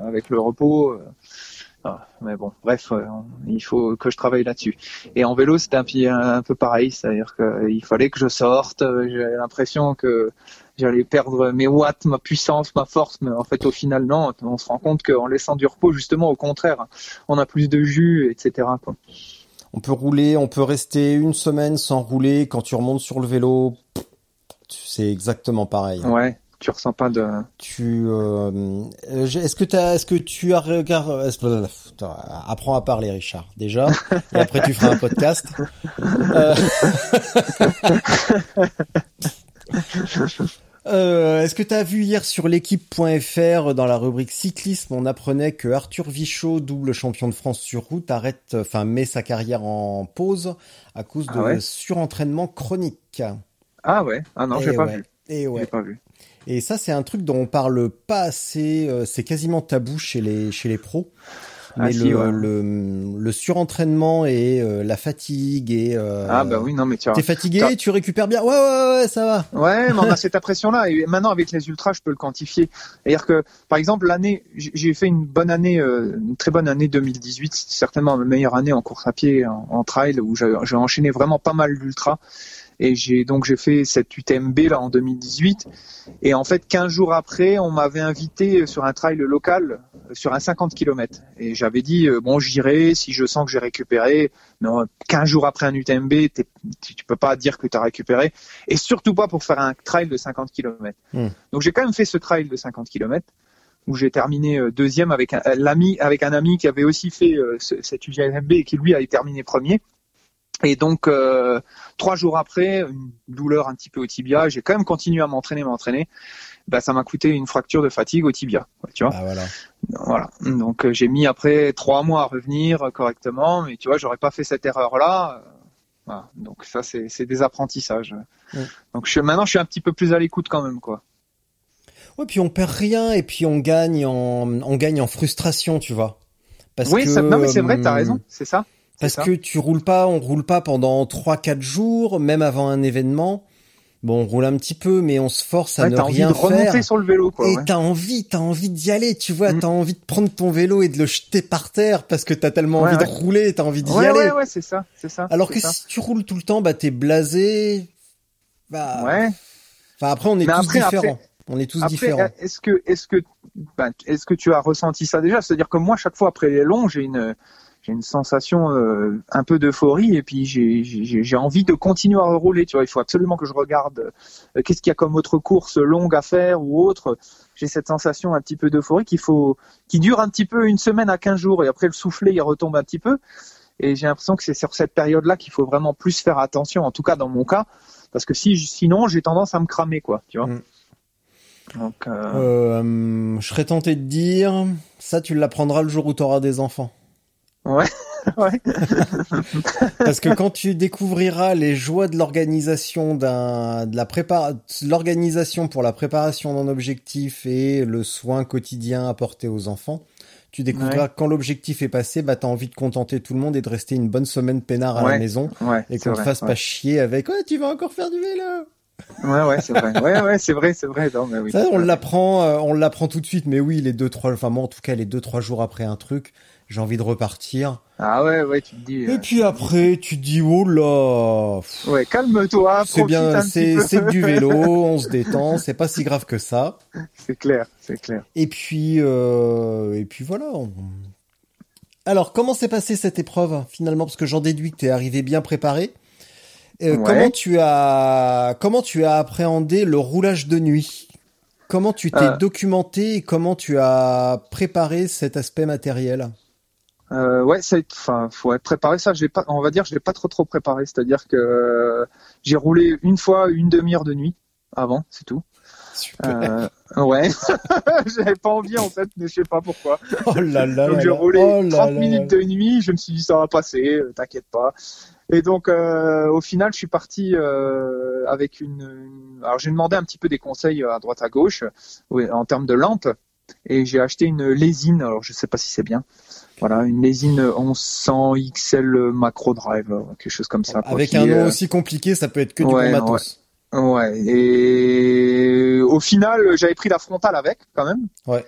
avec le repos. ah, mais bon, bref, euh, il faut que je travaille là-dessus. Et en vélo, c'était un, un peu pareil, c'est-à-dire qu'il fallait que je sorte. J'avais l'impression que j'allais perdre mes watts, ma puissance, ma force, mais en fait, au final, non. On se rend compte qu'en laissant du repos, justement, au contraire, on a plus de jus, etc. Quoi. On peut rouler, on peut rester une semaine sans rouler. Quand tu remontes sur le vélo, c'est exactement pareil. Ouais, tu ressens pas de. Tu, euh, euh, est-ce que t'as, est-ce que tu as regardé, apprends à parler, Richard, déjà, et après tu feras un podcast. Euh, (laughs) (laughs) Euh, Est-ce que tu as vu hier sur l'équipe.fr dans la rubrique cyclisme, on apprenait que Arthur Vichot, double champion de France sur route, arrête, enfin met sa carrière en pause à cause de Ah ouais surentraînement chronique. Ah ouais, ah non, j'ai pas ouais. vu. Et J'ai ouais. pas vu. Et ça, c'est un truc dont on parle pas assez. euh, c'est quasiment tabou chez les chez les pros. Ah, Mais si, le, ouais. le le surentraînement et euh, la fatigue et euh, Ah bah oui, non mais tu as... T'es fatigué, tu récupères bien. Ouais ouais ouais, ça va. Ouais, mais on a (laughs) cette impression-là. Et maintenant, avec les ultras, je peux le quantifier. C'est-à-dire que, par exemple, l'année, j'ai fait une bonne année, euh, une très bonne année 2018. C'était certainement ma meilleure année en course à pied, en, en trail, où j'ai enchaîné vraiment pas mal d'ultras. Et j'ai donc j'ai fait cette UTMB là en 2018. Et en fait, 15 jours après, on m'avait invité sur un trail local, euh, sur un 50 km. Et j'avais dit euh, bon, j'irai si je sens que j'ai récupéré. Non, 15 jours après un UTMB, tu, peux pas dire que tu as récupéré. Et surtout pas pour faire un trail de 50 km. Hmm. Donc j'ai quand même fait ce trail de 50 km où j'ai terminé euh, deuxième avec un, l'ami avec un ami qui avait aussi fait euh, ce- cette UTMB et qui lui avait terminé premier. Et donc euh, trois jours après, une douleur un petit peu au tibia, j'ai quand même continué à m'entraîner, m'entraîner. Bah, ça m'a coûté une fracture de fatigue au tibia, tu vois. Ah voilà. Voilà. Donc euh, j'ai mis après trois mois à revenir euh, correctement, mais tu vois, j'aurais pas fait cette erreur-là. Voilà. Donc ça, c'est des apprentissages. Donc je, maintenant, je suis un petit peu plus à l'écoute quand même, quoi. Ouais, puis on perd rien et puis on gagne en on gagne en frustration, tu vois. Parce oui, que, ça- non mais c'est vrai, t'as raison, c'est ça. Parce que tu roules pas, on roule pas pendant 3-4 jours, même avant un événement. Bon, on roule un petit peu, mais on se force à Ouais, ne t'as envie rien de remonter faire. sur le vélo, quoi. et ouais. t'as envie, t'as envie d'y aller, tu vois, Mm. t'as envie de prendre ton vélo et de le jeter par terre parce que t'as tellement Ouais, envie de rouler, t'as envie d'y aller. ouais, ouais, c'est ça, c'est ça. Alors que ça. si tu roules tout le temps, bah t'es blasé. Bah, ouais. Enfin après, on est Mais tous après- différents. après- on est tous Après, différents. est-ce que, est-ce que, ben, est-ce que tu as ressenti ça déjà? C'est-à-dire que moi, chaque fois après les longs, j'ai une, j'ai une sensation euh, un peu d'euphorie et puis j'ai, envie de continuer à rouler. Tu vois, il faut absolument que je regarde euh, qu'est-ce qu'il y a comme autre course longue à faire ou autre. J'ai cette sensation un petit peu d'euphorie qu'il faut, qui dure un petit peu une semaine à 15 jours et après le soufflet il retombe un petit peu. Et j'ai l'impression que c'est sur cette période-là qu'il faut vraiment plus faire attention, en tout cas dans mon cas, parce que si, sinon j'ai tendance à me cramer, quoi. Tu vois. Mm. Donc, euh, Euh, je serais tenté de dire, ça tu l'apprendras le jour où t'auras des enfants. Ouais. ouais. (laughs) Parce que quand tu découvriras les joies de l'organisation d'un, de la prépa, l'organisation pour la préparation d'un objectif et le soin quotidien apporté aux enfants, tu découvriras Ouais. quand l'objectif est passé, bah t'as envie de contenter tout le monde et de rester une bonne semaine peinard à la Ouais. maison Ouais, et qu'on te fasse ouais. pas chier avec ouais tu vas encore faire du vélo. Ouais, ouais, c'est vrai. Ouais, ouais, c'est vrai, c'est vrai. Non, mais oui. Ça, on l'apprend, euh, on l'apprend tout de suite, mais oui, les deux trois, enfin moi en tout cas les deux trois jours après un truc, j'ai envie de repartir. Ah ouais, ouais, tu te dis. euh, Et puis après, tu te dis oh là, pff, Ouais, calme-toi. c'est bien, c'est du (laughs) vélo, on se détend, c'est pas si grave que ça. C'est clair, c'est clair. Et puis euh, et puis voilà. Alors comment s'est passée cette épreuve finalement? Parce que j'en déduis que tu es arrivé bien préparé. Euh, Ouais. Comment tu as comment tu as appréhendé le roulage de nuit? Comment tu t'es Euh. documenté et comment tu as préparé cet aspect matériel? Euh, ouais, c'est, enfin, faut être préparé. Ça, j'ai pas, on va dire, je l'ai pas trop trop préparé. C'est-à-dire que euh, j'ai roulé une fois une demi-heure de nuit avant, c'est tout. Super. Euh, ouais, (laughs) j'avais pas envie en fait, mais je sais pas pourquoi. Oh là là Donc j'ai roulé Oh là 30 là minutes de nuit, je me suis dit ça va passer, euh, t'inquiète pas. Et donc au final, je suis parti avec une, Alors j'ai demandé un petit peu des conseils à droite à gauche en termes de lampe, et j'ai acheté une lésine. Alors je sais pas si c'est bien. Voilà, une lésine 1100 XL Macro Drive, euh, quelque chose comme ça. Avec un nom euh, aussi compliqué, ça peut être que du ouais, bon matos. Ouais, et au final, j'avais pris la frontale avec, quand même. Ouais.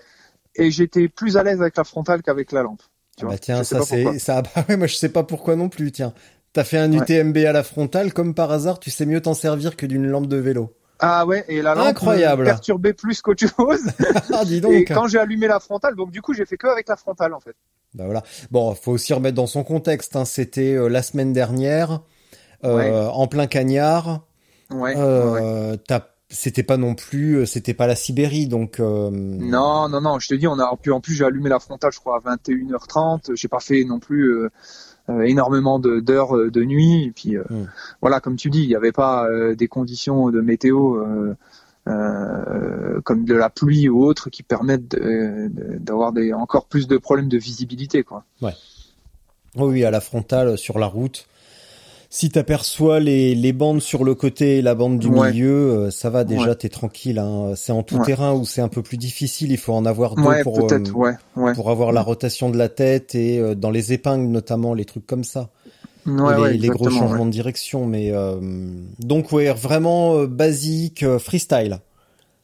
Et j'étais plus à l'aise avec la frontale qu'avec la lampe. Tu Ah vois. bah tiens, Je ça c'est ça. (laughs) Bah ouais, moi je sais pas pourquoi non plus. Tiens, t'as fait un UTMB à la frontale, comme par hasard, tu sais mieux t'en servir que d'une lampe de vélo. Ah ouais, et la lampe Incroyable. perturbait plus qu'autre chose. (laughs) Ah dis et donc. quand j'ai allumé la frontale, donc du coup, j'ai fait que avec la frontale, en fait. Bah voilà. Bon, faut aussi remettre dans son contexte. Hein. C'était euh, la semaine dernière, euh, Ouais. en plein cagnard. Ouais. Euh, C'était pas non plus, euh, c'était pas la Sibérie, donc. Non, non, non, je te dis, on a, puis en plus, j'ai allumé la frontale, je crois, à 21h30. J'ai pas fait non plus énormément de- d'heures euh, de, nuit. Et puis, euh, Hmm. voilà, comme tu dis, il n'y avait pas euh, des conditions de météo euh, euh, comme de la pluie ou autre qui permettent de- de- d'avoir encore plus de problèmes de visibilité, quoi. Oh oui, à la frontale, sur la route. Si t'aperçois les, les bandes sur le côté et la bande du Ouais. milieu, euh, ça va déjà, Ouais. t'es tranquille. Hein. C'est en tout Ouais. terrain où c'est un peu plus difficile. Il faut en avoir deux pour, euh, peut-être, ouais, ouais. pour avoir la rotation de la tête et euh, dans les épingles notamment, les trucs comme ça. Les, les gros changements de direction. Mais euh, donc ouais, vraiment euh, basique, euh, freestyle.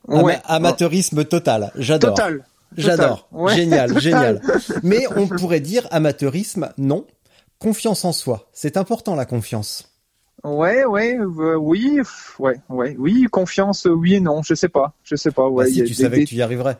Ama- amateurisme total. J'adore. Total. J'adore. Génial, (laughs) Total. génial. Mais on pourrait dire amateurisme, non. Confiance en soi. C'est important la confiance. Ouais, ouais, euh, oui, ouais, ouais, oui, confiance, euh, oui et non, je sais pas, je sais pas, ouais. Bah, si tu savais des- que tu y arriverais.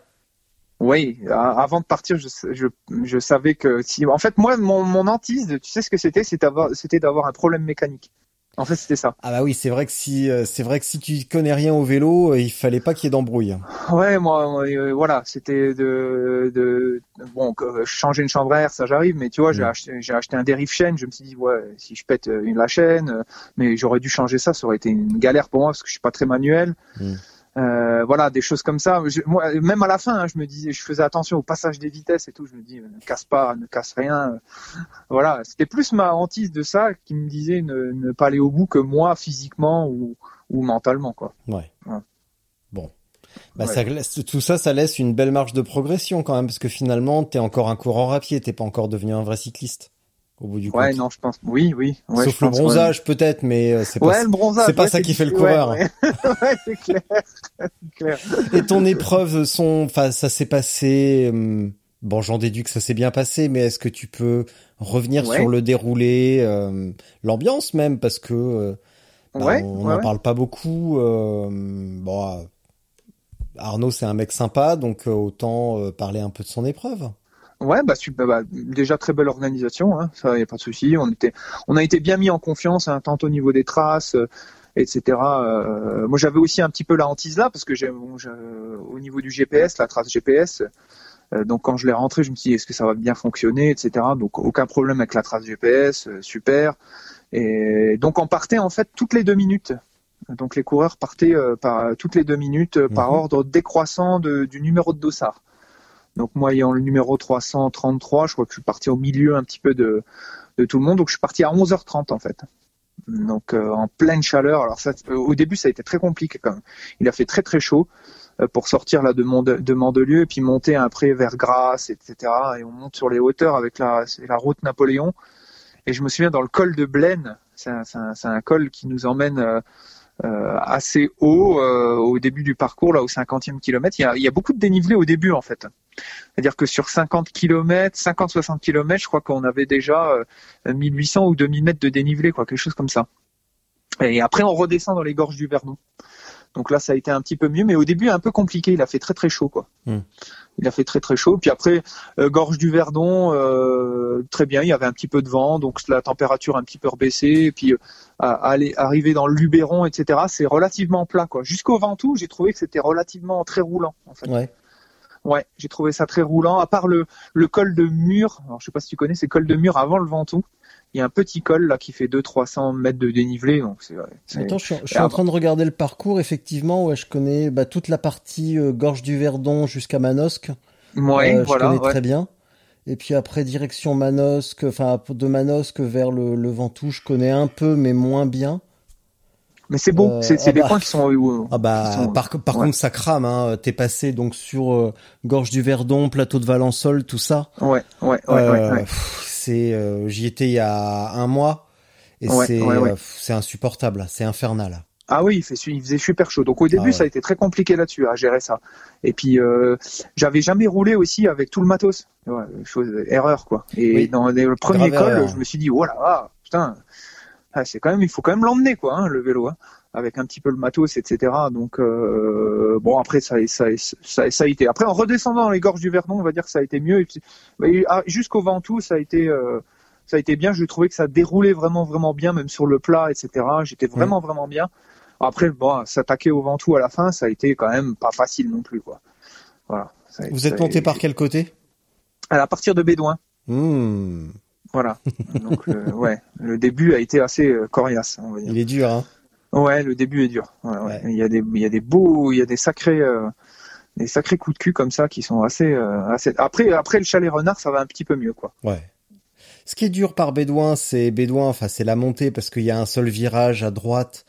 Oui, avant de partir, je, je, je savais que si, en fait, moi, mon, mon hantise, tu sais ce que c'était, c'était d'avoir un problème mécanique. En fait, c'était ça. Ah bah oui, c'est vrai que si euh, c'est vrai que si tu connais rien au vélo, euh, il fallait pas qu'il y ait d'embrouille. Ouais, moi, euh, voilà, c'était de, de, bon, que- changer une chambre à air, ça j'arrive, mais tu vois, j'ai Mm. acheté, j'ai acheté un dérive chaîne, je me suis dit, ouais, si je pète une la chaîne, mais j'aurais dû changer ça, ça aurait été une galère pour moi parce que je suis pas très manuel. Mm. Euh, voilà, des choses comme ça. Je- moi, même à la fin, hein, je me disais, je faisais attention au passage des vitesses et tout. Je me dis, ne casse pas, ne casse rien. Voilà, c'était plus ma hantise de ça qui me disait ne, ne pas aller au bout que moi physiquement ou, ou mentalement, quoi. Ouais. Ouais. Bon. Bah Ouais. ça laisse, tout ça, ça laisse une belle marge de progression quand même, parce que finalement, t'es encore un coureur à pied, t'es pas encore devenu un vrai cycliste. Au bout du compte. Ouais, non, je pense. Oui, oui. Ouais, Sauf je le pense, bronzage peut-être, mais euh, c'est pas. ouais c'est pas ça qui fait le coureur. Ouais, (laughs) c'est clair. Et ton épreuve, son, enfin, ça s'est passé. hum, Bon, j'en déduis que ça s'est bien passé, mais est-ce que tu peux revenir sur le déroulé, euh, l'ambiance même, parce que euh, bah, Ouais, on n'en parle pas beaucoup. euh, bon, Arnaud, c'est un mec sympa, donc euh, autant parler un peu de son épreuve. Ouais, bah, super, bah, déjà très belle organisation, hein, ça y a pas de souci. On était, on a été bien mis en confiance, hein, tant au niveau des traces, euh, etc. Euh, moi, j'avais aussi un petit peu la hantise là parce que j'ai, bon, au niveau du GPS, la trace GPS. euh, donc quand je l'ai rentré, je me suis dit est-ce que ça va bien fonctionner, etc. Donc aucun problème avec la trace GPS, euh, super. Et donc on partait en fait toutes les deux minutes. Donc les coureurs partaient euh, par toutes les deux minutes euh, par Mhm. ordre décroissant de- du numéro de dossard. Donc moi ayant le numéro 333, je crois que je suis parti au milieu un petit peu de, tout le monde. Donc je suis parti à 11h30 en fait. Donc euh, en pleine chaleur. Alors ça, euh, au début ça a été très compliqué quand même. Il a fait très très chaud euh, pour sortir là de, de Mandelieu et puis monter après vers Grasse, etc. Et on monte sur les hauteurs avec la, route Napoléon. Et je me souviens dans le col de Blaine, c'est un, col qui nous emmène euh, assez haut euh, au début du parcours, là au 50e kilomètre. Il y a, il y a beaucoup de dénivelé au début en fait. C'est-à-dire que sur 50 km, 50-60 km, je crois qu'on avait déjà 1800 ou 2000 mètres de dénivelé, quoi, quelque chose comme ça. Et après, on redescend dans les gorges du Vernon. Donc là, ça a été un petit peu mieux, mais au début, un peu compliqué. Il a fait très très chaud, quoi. Mm. Il a fait très très chaud. Puis après, euh, gorge du Verdon, euh, très bien. Il y avait un petit peu de vent, donc la température un petit peu rebaissée. Et puis euh, aller arriver dans le Luberon, etc. C'est relativement plat, quoi. Jusqu'au Ventoux, j'ai trouvé que c'était relativement très roulant, en fait. Ouais. Ouais, j'ai trouvé ça très roulant. À part le, le col de Mur, alors je sais pas si tu connais, c'est col de Mur avant le Ventoux. Il y a un petit col là qui fait 200-300 mètres de dénivelé. Donc c'est, Attends, je suis, je suis en train de regarder le parcours. Effectivement, ouais, je connais bah, toute la partie euh, gorge du Verdon jusqu'à Manosque. Ouais, euh, voilà. Je connais ouais. très bien. Et puis après direction Manosque, enfin de Manosque vers le, le Ventoux, je connais un peu mais moins bien. Mais c'est beau, Euh, c'est, c'est ah des bah. points qui sont. euh, Ah bah sont- par, par ouais. contre ça crame. Hein. T'es passé donc sur euh, gorge du Verdon, plateau de Valençol, tout ça. Ouais, ouais, ouais, ouais, ouais. pff, C'est, euh, j'y étais il y a un mois et Ouais, c'est, ouais, ouais. euh, c'est insupportable, c'est infernal. Ah oui, il, fait, il faisait super chaud. Donc au début, Ah ça a été très compliqué là-dessus à gérer ça. Et puis euh, j'avais jamais roulé aussi avec tout le matos. Chose, erreur quoi. Et Oui. dans les- le premier col, je me suis dit oh là là, putain, ah, c'est quand même, il faut quand même l'emmener quoi, hein, le vélo, hein, avec un petit peu le matos, etc. Donc euh, bon après ça, ça, ça, ça a été. Après en redescendant dans les gorges du Vernon, on va dire que ça a été mieux. Ah, jusqu'au Ventoux, ça a été. euh, ça a été bien, je trouvais que ça déroulait vraiment vraiment bien, même sur le plat, etc. J'étais vraiment vraiment bien. Après, bon, s'attaquer au Ventoux à la fin, ça a été quand même pas facile non plus, quoi. Voilà. Ça- Vous êtes monté par quel côté? À partir de Bédouin, Hmm, voilà. Donc, euh, ouais, le début a été assez euh, coriace, on va dire. Il est dur, hein. Ouais, le début est dur. Ouais, ouais. Ouais. Il y a des, il y a des beaux, il y a des sacrés, euh, des sacrés coups de cul comme ça qui sont assez, euh, assez. Après, après le chalet renard, ça va un petit peu mieux, quoi. Ouais. Ce qui est dur par Bédouin, c'est Bédouin, enfin c'est la montée parce qu'il y a un seul virage à droite,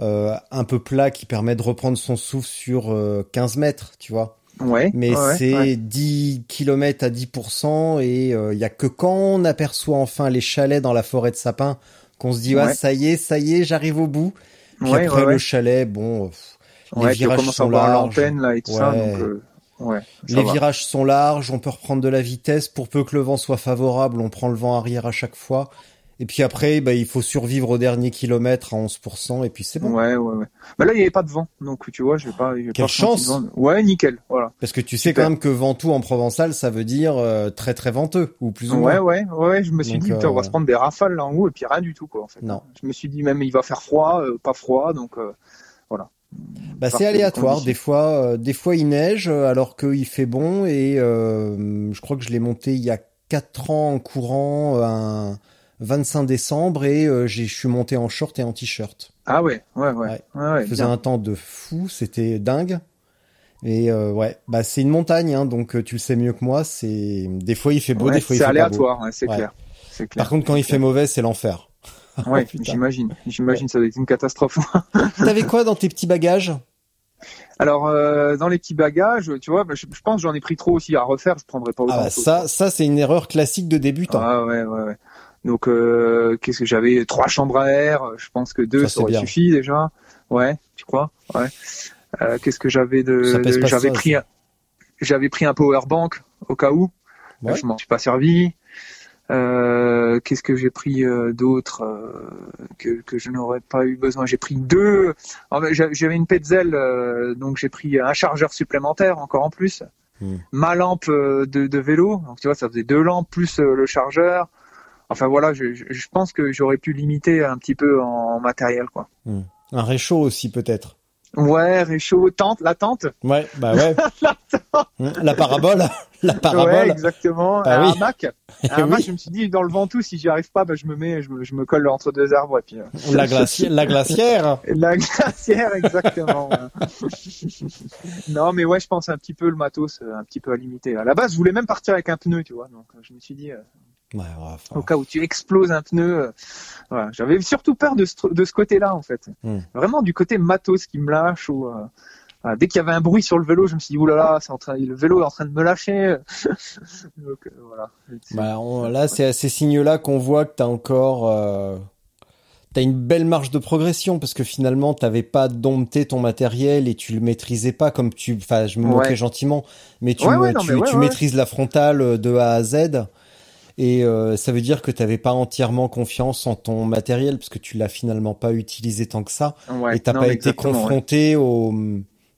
euh, un peu plat qui permet de reprendre son souffle sur euh, 15 mètres, tu vois. Ouais. Mais ouais, c'est ouais. 10 km à 10% et euh, il y a que quand on aperçoit enfin les chalets dans la forêt de sapins qu'on se dit Ouais. ça y est, ça y est, j'arrive au bout. Puis Ouais, après ouais, le chalet, bon, pff, les virages sont larges. l'antenne là et tout ça, donc euh, Les va. virages sont larges, on peut reprendre de la vitesse pour peu que le vent soit favorable, on prend le vent arrière à chaque fois. Et puis après, bah, il faut survivre au dernier kilomètre à 11% et puis c'est bon. Ouais, ouais, ouais. Mais là, il n'y avait pas de vent, donc tu vois, pas. j'ai Quelle pas ressenti chance de vent. Ouais, nickel, voilà. Parce que tu sais Super. quand même que Ventoux en provençal, ça veut dire euh, très très venteux, ou plus ou Ouais, moins. ouais, ouais. Je me suis Donc, dit, putain, on va euh, se prendre des rafales là en haut et puis rien du tout, quoi, en fait. Non. Je me suis dit même, il va faire froid, euh, pas froid, donc euh, voilà. Bah, c'est aléatoire. Des fois, euh, des fois il neige euh, alors qu'il fait bon et euh, je crois que je l'ai monté il y a quatre ans en courant euh, un 25 décembre et euh, je suis monté en short et en t-shirt. Ah ouais, ouais, ouais. Ouais. ouais, ouais, faisait un temps de fou, c'était dingue. Et euh, ouais, bah c'est une montagne, hein, donc euh, tu le sais mieux que moi. C'est des fois il fait beau, des fois il fait pas beau. aléatoire, ouais, c'est clair. C'est clair. Par contre, quand il fait mauvais, c'est l'enfer. ouais, (laughs) putain. j'imagine. J'imagine, ça doit être une catastrophe. (laughs) T'avais quoi dans tes petits bagages? Alors, euh, dans les petits bagages, tu vois, bah, je, je pense que j'en ai pris trop aussi à refaire. Je prendrais pas autant. Ah bah, de choses. ça, ça c'est une erreur classique de débutant. Ah ouais, ouais, ouais. Donc, euh, qu'est-ce que j'avais? Trois chambres à air. Je pense que deux, Ça, ça, aurait bien. suffi déjà. Ouais, tu crois? Ouais. Euh, qu'est-ce que j'avais de pas J'avais pris, j'avais pris un power bank au cas où. Ouais. Je m'en suis pas servi. Euh, qu'est-ce que j'ai pris euh, d'autre euh, que, que je n'aurais pas eu besoin? J'ai pris deux. J'avais une Petzl, euh, donc j'ai pris un chargeur supplémentaire encore en plus. Hmm. Ma lampe de, de vélo, donc tu vois, ça faisait deux lampes plus le chargeur. Enfin voilà, je, je- je pense que j'aurais pu limiter un petit peu en matériel, quoi. Un réchaud aussi peut-être. Ouais, réchaud, tente, la tente. Ouais, bah ouais. (laughs) la, tente. la parabole, (laughs) la parabole. Ouais, exactement. Ah un oui. hamac. (laughs) Eh Un hamac, oui. je me suis dit, dans le Ventoux, si j'y arrive pas, bah, je me mets, je me, je me colle entre deux arbres et puis. euh, La, glaci- la glacière. La glacière, exactement. non, mais ouais, je pense un petit peu le matos, euh, un petit peu à limiter. À la base, je voulais même partir avec un pneu, tu vois. Donc, euh, je me suis dit, euh, Ouais, ouais, enfin, au cas où tu exploses un pneu, euh, voilà. J'avais surtout peur de ce, de ce côté-là, en fait. Hmm. Vraiment du côté matos qui me lâche ou. euh, dès qu'il y avait un bruit sur le vélo, je me suis dit, oulala, c'est en train, le vélo est en train de me lâcher. (laughs) Donc, euh, voilà. Bah, on- là, c'est à ces signes-là qu'on voit que t'as encore, euh, t'as une belle marge de progression parce que finalement, t'avais pas dompté ton matériel et tu le maîtrisais pas comme tu, enfin, je me moquais Ouais. gentiment, mais tu, Ouais, me- ouais, non, tu, mais tu maîtrises la frontale de A à Z. Et euh, ça veut dire que t'avais pas entièrement confiance en ton matériel parce que tu l'as finalement pas utilisé tant que ça Ouais, et t'as pas été exactement, ouais. confronté au,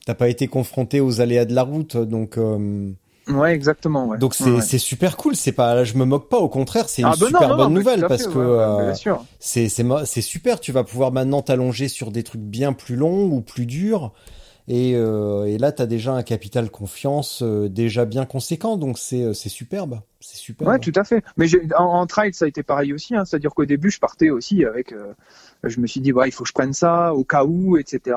t'as pas été confronté aux aléas de la route, donc. euh, Ouais, exactement. Ouais. donc c'est Ouais, c'est super cool, c'est pas je me moque pas au contraire, c'est une Ah, bah super non, non, bonne nouvelle parce fait, que euh, c'est c'est c'est super, tu vas pouvoir maintenant t'allonger sur des trucs bien plus longs ou plus durs et euh, et là tu as déjà un capital confiance euh, déjà bien conséquent donc c'est euh, c'est superbe, c'est superbe. Ouais, tout à fait. Mais en, en trail, ça a été pareil aussi. Hein. C'est-à-dire qu'au début, je partais aussi avec. je me suis dit, ouais, il faut que je prenne ça au cas où, etc.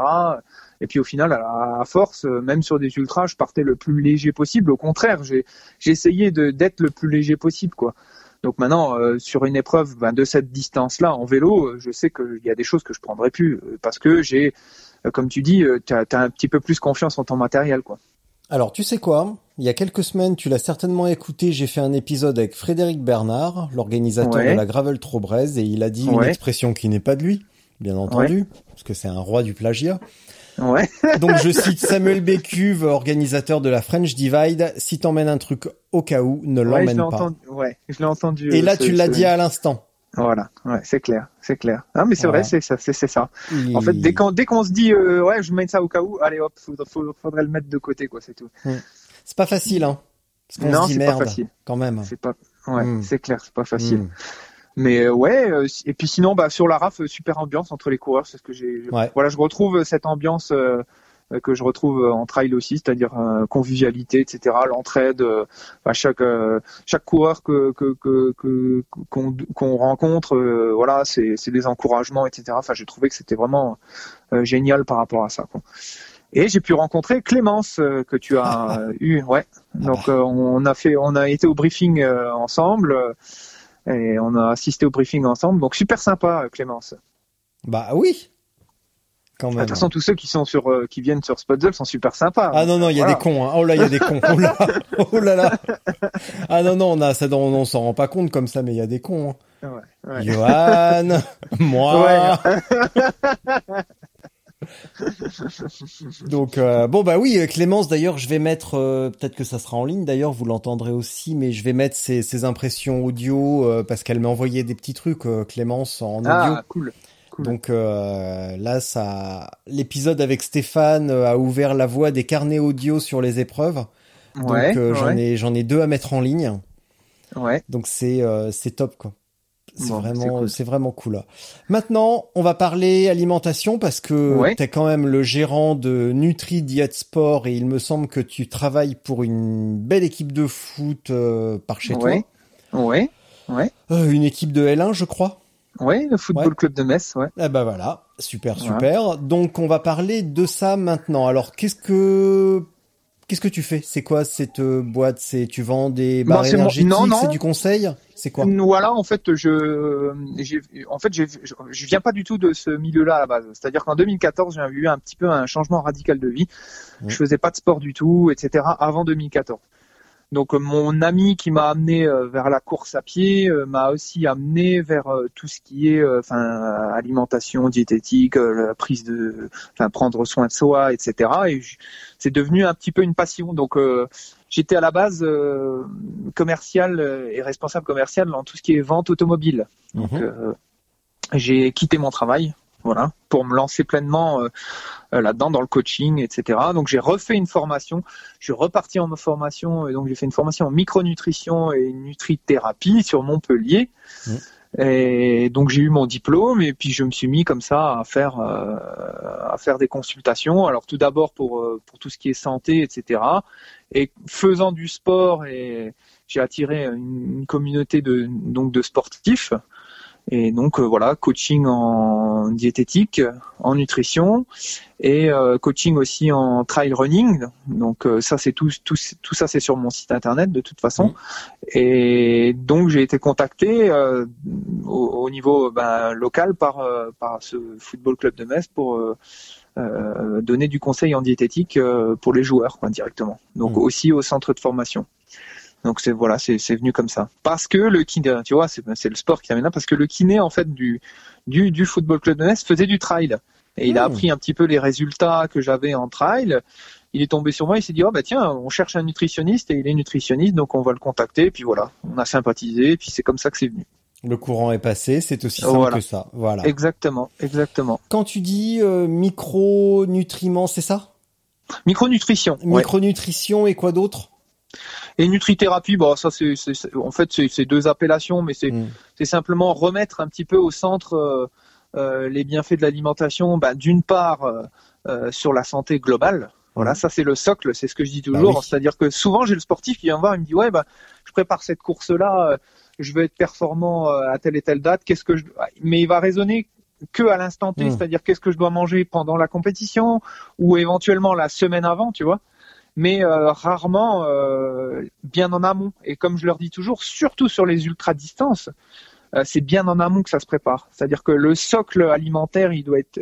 Et puis au final, à, force, même sur des ultras, je partais le plus léger possible. Au contraire, j'ai essayé d'être le plus léger possible, quoi. Donc maintenant, sur une épreuve ben, de cette distance-là en vélo, je sais qu'il y a des choses que je prendrai plus parce que j'ai, comme tu dis, tu as, un petit peu plus confiance en ton matériel, quoi. Alors, tu sais quoi? Il y a quelques semaines, tu l'as certainement écouté, j'ai fait un épisode avec Frédéric Bernard, l'organisateur Ouais. de la Gravel Trobrez, et il a dit une expression qui n'est pas de lui, bien entendu, parce que c'est un roi du plagiat. Ouais. (laughs) Donc je cite Samuel Bécuve, organisateur de la French Divide, si t'emmènes un truc au cas où, ne l'emmène pas. entendu. Ouais, je l'ai entendu. Et euh, là, ce- tu l'as ce- dit à l'instant. Voilà, ouais, c'est clair, c'est clair. Ah, mais c'est Voilà. vrai, c'est ça, c'est ça. Il- En fait, dès qu'on dès qu'on se dit, euh, ouais, je mets ça au cas où, allez hop, faudrait, faudrait, le mettre de côté, quoi, c'est tout. C'est pas facile, hein Parce Non, c'est pas facile. quand même. C'est pas, ouais, Mm. c'est clair, c'est pas facile. Mm. Mais euh, ouais, euh, et puis sinon, bah sur la RAF, super ambiance entre les coureurs, c'est ce que j'ai. Ouais. Voilà, je retrouve cette ambiance euh, que je retrouve euh, en trail aussi, c'est-à-dire euh, convivialité, etc., l'entraide. euh, à chaque euh, chaque coureur que que que que- qu'on qu'on rencontre, euh, voilà, c'est c'est des encouragements, etc. Enfin, j'ai trouvé que c'était vraiment euh, génial par rapport à ça. Quoi. Et j'ai pu rencontrer Clémence euh, que tu as euh, eu, ouais. Donc euh, on a fait, on a été au briefing euh, ensemble euh, et on a assisté au briefing ensemble. Donc super sympa, euh, Clémence. Bah oui Quand De même. toute façon, tous ceux qui sont sur, euh, qui viennent sur Spotzel sont super sympas. Ah non, non, il y a Voilà. des cons. Hein. Oh là, il y a des cons. Oh là, (laughs) oh là là. Ah non, non, on, a, ça, on, on s'en rend pas compte comme ça, mais il y a des cons. hein. Ouais, ouais. Johan, (laughs) moi. (laughs) Donc euh, bon bah oui Clémence d'ailleurs je vais mettre euh, peut-être que ça sera en ligne d'ailleurs vous l'entendrez aussi mais je vais mettre ses, ses impressions audio euh, parce qu'elle m'a envoyé des petits trucs Clémence en audio Ah cool. Cool. donc euh, là ça l'épisode avec Stéphane euh, a ouvert la voie des carnets audio sur les épreuves donc ouais, euh, j'en ouais, ai j'en ai deux à mettre en ligne ouais. donc c'est euh, c'est top quoi. C'est Bon, c'est vraiment cool. c'est vraiment cool. Maintenant, on va parler alimentation parce que Ouais. tu es quand même le gérant de Nutri Diet Sport et il me semble que tu travailles pour une belle équipe de foot euh, par chez Ouais. Ouais, ouais, toi. Euh, une équipe de L1, je crois. Ouais. Le football Ouais. club de Metz, ouais. Eh ben voilà, super super. Donc on va parler de ça maintenant. Alors qu'est-ce que qu'est-ce que tu fais? C'est quoi cette euh, boîte? C'est tu vends des Bon, barres mon- non, non. C'est du conseil? C'est quoi? Voilà, en fait, je, en fait, je, je viens pas du tout de ce milieu-là à la base. C'est-à-dire qu'en 2014, j'ai eu un petit peu un changement radical de vie. Ouais. Je faisais pas de sport du tout, etc. Avant 2014. Donc euh, mon ami qui m'a amené euh, vers la course à pied euh, m'a aussi amené vers tout ce qui est enfin alimentation diététique, la prise de enfin prendre soin de soi, etc. Et c'est devenu un petit peu une passion. Donc euh, j'étais à la base euh, commercial et responsable commercial dans tout ce qui est vente automobile. Donc Mhm. euh, j'ai quitté mon travail, voilà, pour me lancer pleinement euh, euh, là-dedans dans le coaching, etc. Donc j'ai refait une formation, je suis reparti en formation et donc j'ai fait une formation en micronutrition et nutrithérapie sur Montpellier. Mhm. Et donc j'ai eu mon diplôme et puis je me suis mis comme ça à faire euh, à faire des consultations. Alors tout d'abord pour euh, pour tout ce qui est santé, etc. Et faisant du sport et j'ai attiré une, une communauté de donc de sportifs et donc euh, voilà, coaching en diététique, en nutrition et euh, coaching aussi en trail running. Donc euh, ça c'est tout, tout, tout ça c'est sur mon site internet de toute façon. Et donc j'ai été contacté au, au, niveau ben, local par par ce football club de Metz pour donner du conseil en diététique pour les joueurs quoi, directement. Donc mmh. aussi au centre de formation. Donc c'est voilà, c'est venu comme ça. Parce que le kiné, tu vois, c'est le sport qui amène là, parce que le kiné en fait du du, du football club de Metz faisait du trail et il a hmm. appris un petit peu les résultats que j'avais en trail. Il est tombé sur moi, il s'est dit oh bah tiens, on cherche un nutritionniste et il est nutritionniste, donc on va le contacter. Et puis voilà, on a sympathisé, et puis c'est comme ça que c'est venu. Le courant est passé, c'est aussi simple que ça. Voilà. Exactement, exactement. Quand tu dis euh, micronutriments, c'est ça? Micronutrition. Micronutrition et quoi d'autre? Et nutrithérapie, bon, ça c'est, en fait c'est deux appellations, mais c'est mm. c'est simplement remettre un petit peu au centre euh, euh, les bienfaits de l'alimentation. Bah, D'une part euh, sur la santé globale. Voilà, mm. ça c'est le socle, c'est ce que je dis toujours. Bah C'est-à-dire que souvent j'ai le sportif qui vient me voir, il me dit ouais bah je prépare cette course là, je veux être performant à telle et telle date. Qu'est-ce que je mais il va raisonner que à l'instant T, mm. c'est-à-dire qu'est-ce que je dois manger pendant la compétition ou éventuellement la semaine avant, tu vois mais euh, rarement euh, bien en amont. Et comme je leur dis toujours, surtout sur les ultra distances, euh, c'est bien en amont que ça se prépare. C'est-à-dire que le socle alimentaire, il doit être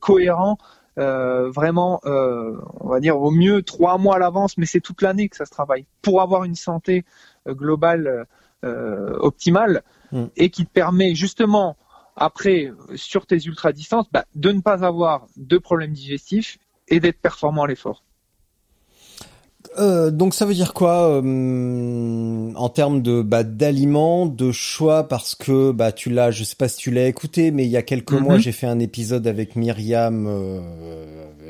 cohérent. vraiment, on va dire au mieux trois mois à l'avance, mais c'est toute l'année que ça se travaille pour avoir une santé globale optimale mm. et qui te permet justement après sur tes ultra distances bah, de ne pas avoir de problèmes digestifs et d'être performant à l'effort. Euh, donc ça veut dire quoi euh, en termes de bah, d'aliments, de choix parce que bah tu l'as, je sais pas si tu l'as écouté, mais il y a quelques mois mhm. j'ai fait un épisode avec Myriam euh,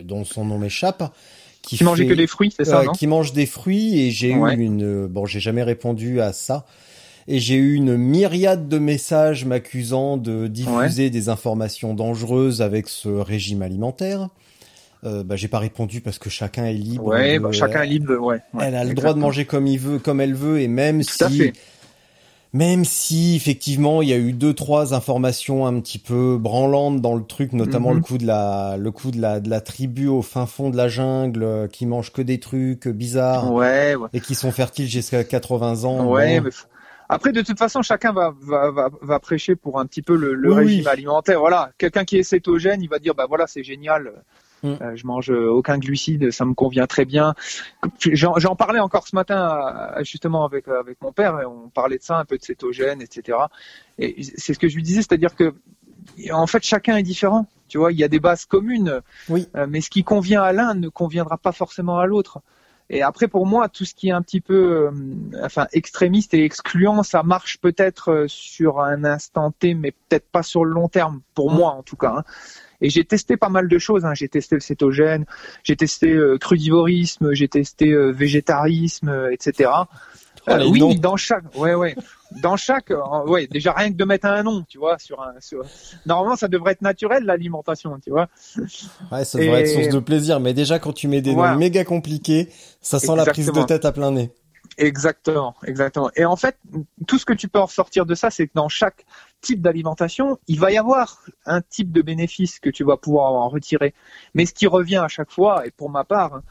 dont son nom m'échappe. Qui, mangeait que des fruits, c'est ça non Qui mange des fruits et j'ai eu une bon j'ai jamais répondu à ça et j'ai eu une myriade de messages m'accusant de diffuser des informations dangereuses avec ce régime alimentaire. Euh, bah, j'ai pas répondu parce que chacun est libre. Ouais, bah, chacun est libre. Ouais. elle a le droit de manger comme il veut, comme elle veut, et même si, même si effectivement il y a eu deux trois informations un petit peu branlantes dans le truc, notamment le mhm. coup de la, le coup de la, de la tribu au fin fond de la jungle euh, qui mange que des trucs bizarres. Ouais. Et qui sont fertiles jusqu'à 80 ans. Ouais. Après, de toute façon, chacun va, va, va, va, prêcher pour un petit peu le, le régime alimentaire. Voilà, quelqu'un qui est cétogène, il va dire, bah voilà, c'est génial. Mm. Euh, je mange aucun glucide, ça me convient très bien. J'en parlais encore ce matin justement avec avec mon père, et on parlait de ça, un peu de cétogène, etc. Et c'est ce que je lui disais, c'est-à-dire que en fait chacun est différent. Tu vois, il y a des bases communes, oui. Euh, mais ce qui convient à l'un ne conviendra pas forcément à l'autre. Et après, pour moi, tout ce qui est un petit peu, euh, enfin, extrémiste et excluant, ça marche peut-être sur un instant T, mais peut-être pas sur le long terme, pour mm. moi en tout cas. Hein. Et j'ai testé pas mal de choses. Hein. J'ai testé le cétogène, j'ai testé euh, crudivorisme, j'ai testé euh, végétarisme, euh, etc. Euh, oui, dans chaque, ouais, ouais, dans chaque, ouais, déjà rien que de mettre un nom, tu vois, sur un, sur... normalement ça devrait être naturel l'alimentation, tu vois. Ouais, ça devrait être source de plaisir, mais déjà quand tu mets des noms méga compliqués, ça sent la prise de tête à plein nez. Exactement, exactement. Et en fait, tout ce que tu peux en ressortir de ça, c'est que dans chaque type d'alimentation, il va y avoir un type de bénéfice que tu vas pouvoir en retirer. Mais ce qui revient à chaque fois, et pour ma part,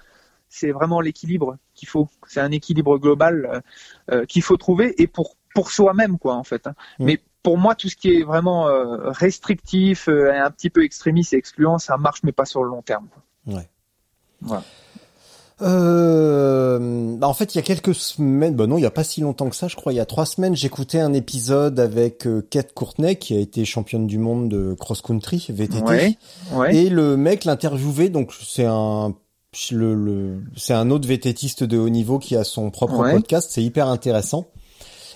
c'est vraiment l'équilibre qu'il faut. C'est un équilibre global euh, euh, qu'il faut trouver et pour pour soi-même quoi en fait. Hein. Mm. Mais pour moi, tout ce qui est vraiment euh, restrictif, un petit peu extrémiste et excluant, ça marche, mais pas sur le long terme. Ouais. Voilà. Euh, bah, en fait, il y a quelques semaines, bah non, il y a pas si longtemps que ça, je crois, il y a trois semaines, j'écoutais un épisode avec euh, Kate Courtenay, qui a été championne du monde de cross-country, VTT. Et le mec l'interviewait, donc c'est un le, c'est un autre VTTiste de haut niveau qui a son propre podcast, c'est hyper intéressant.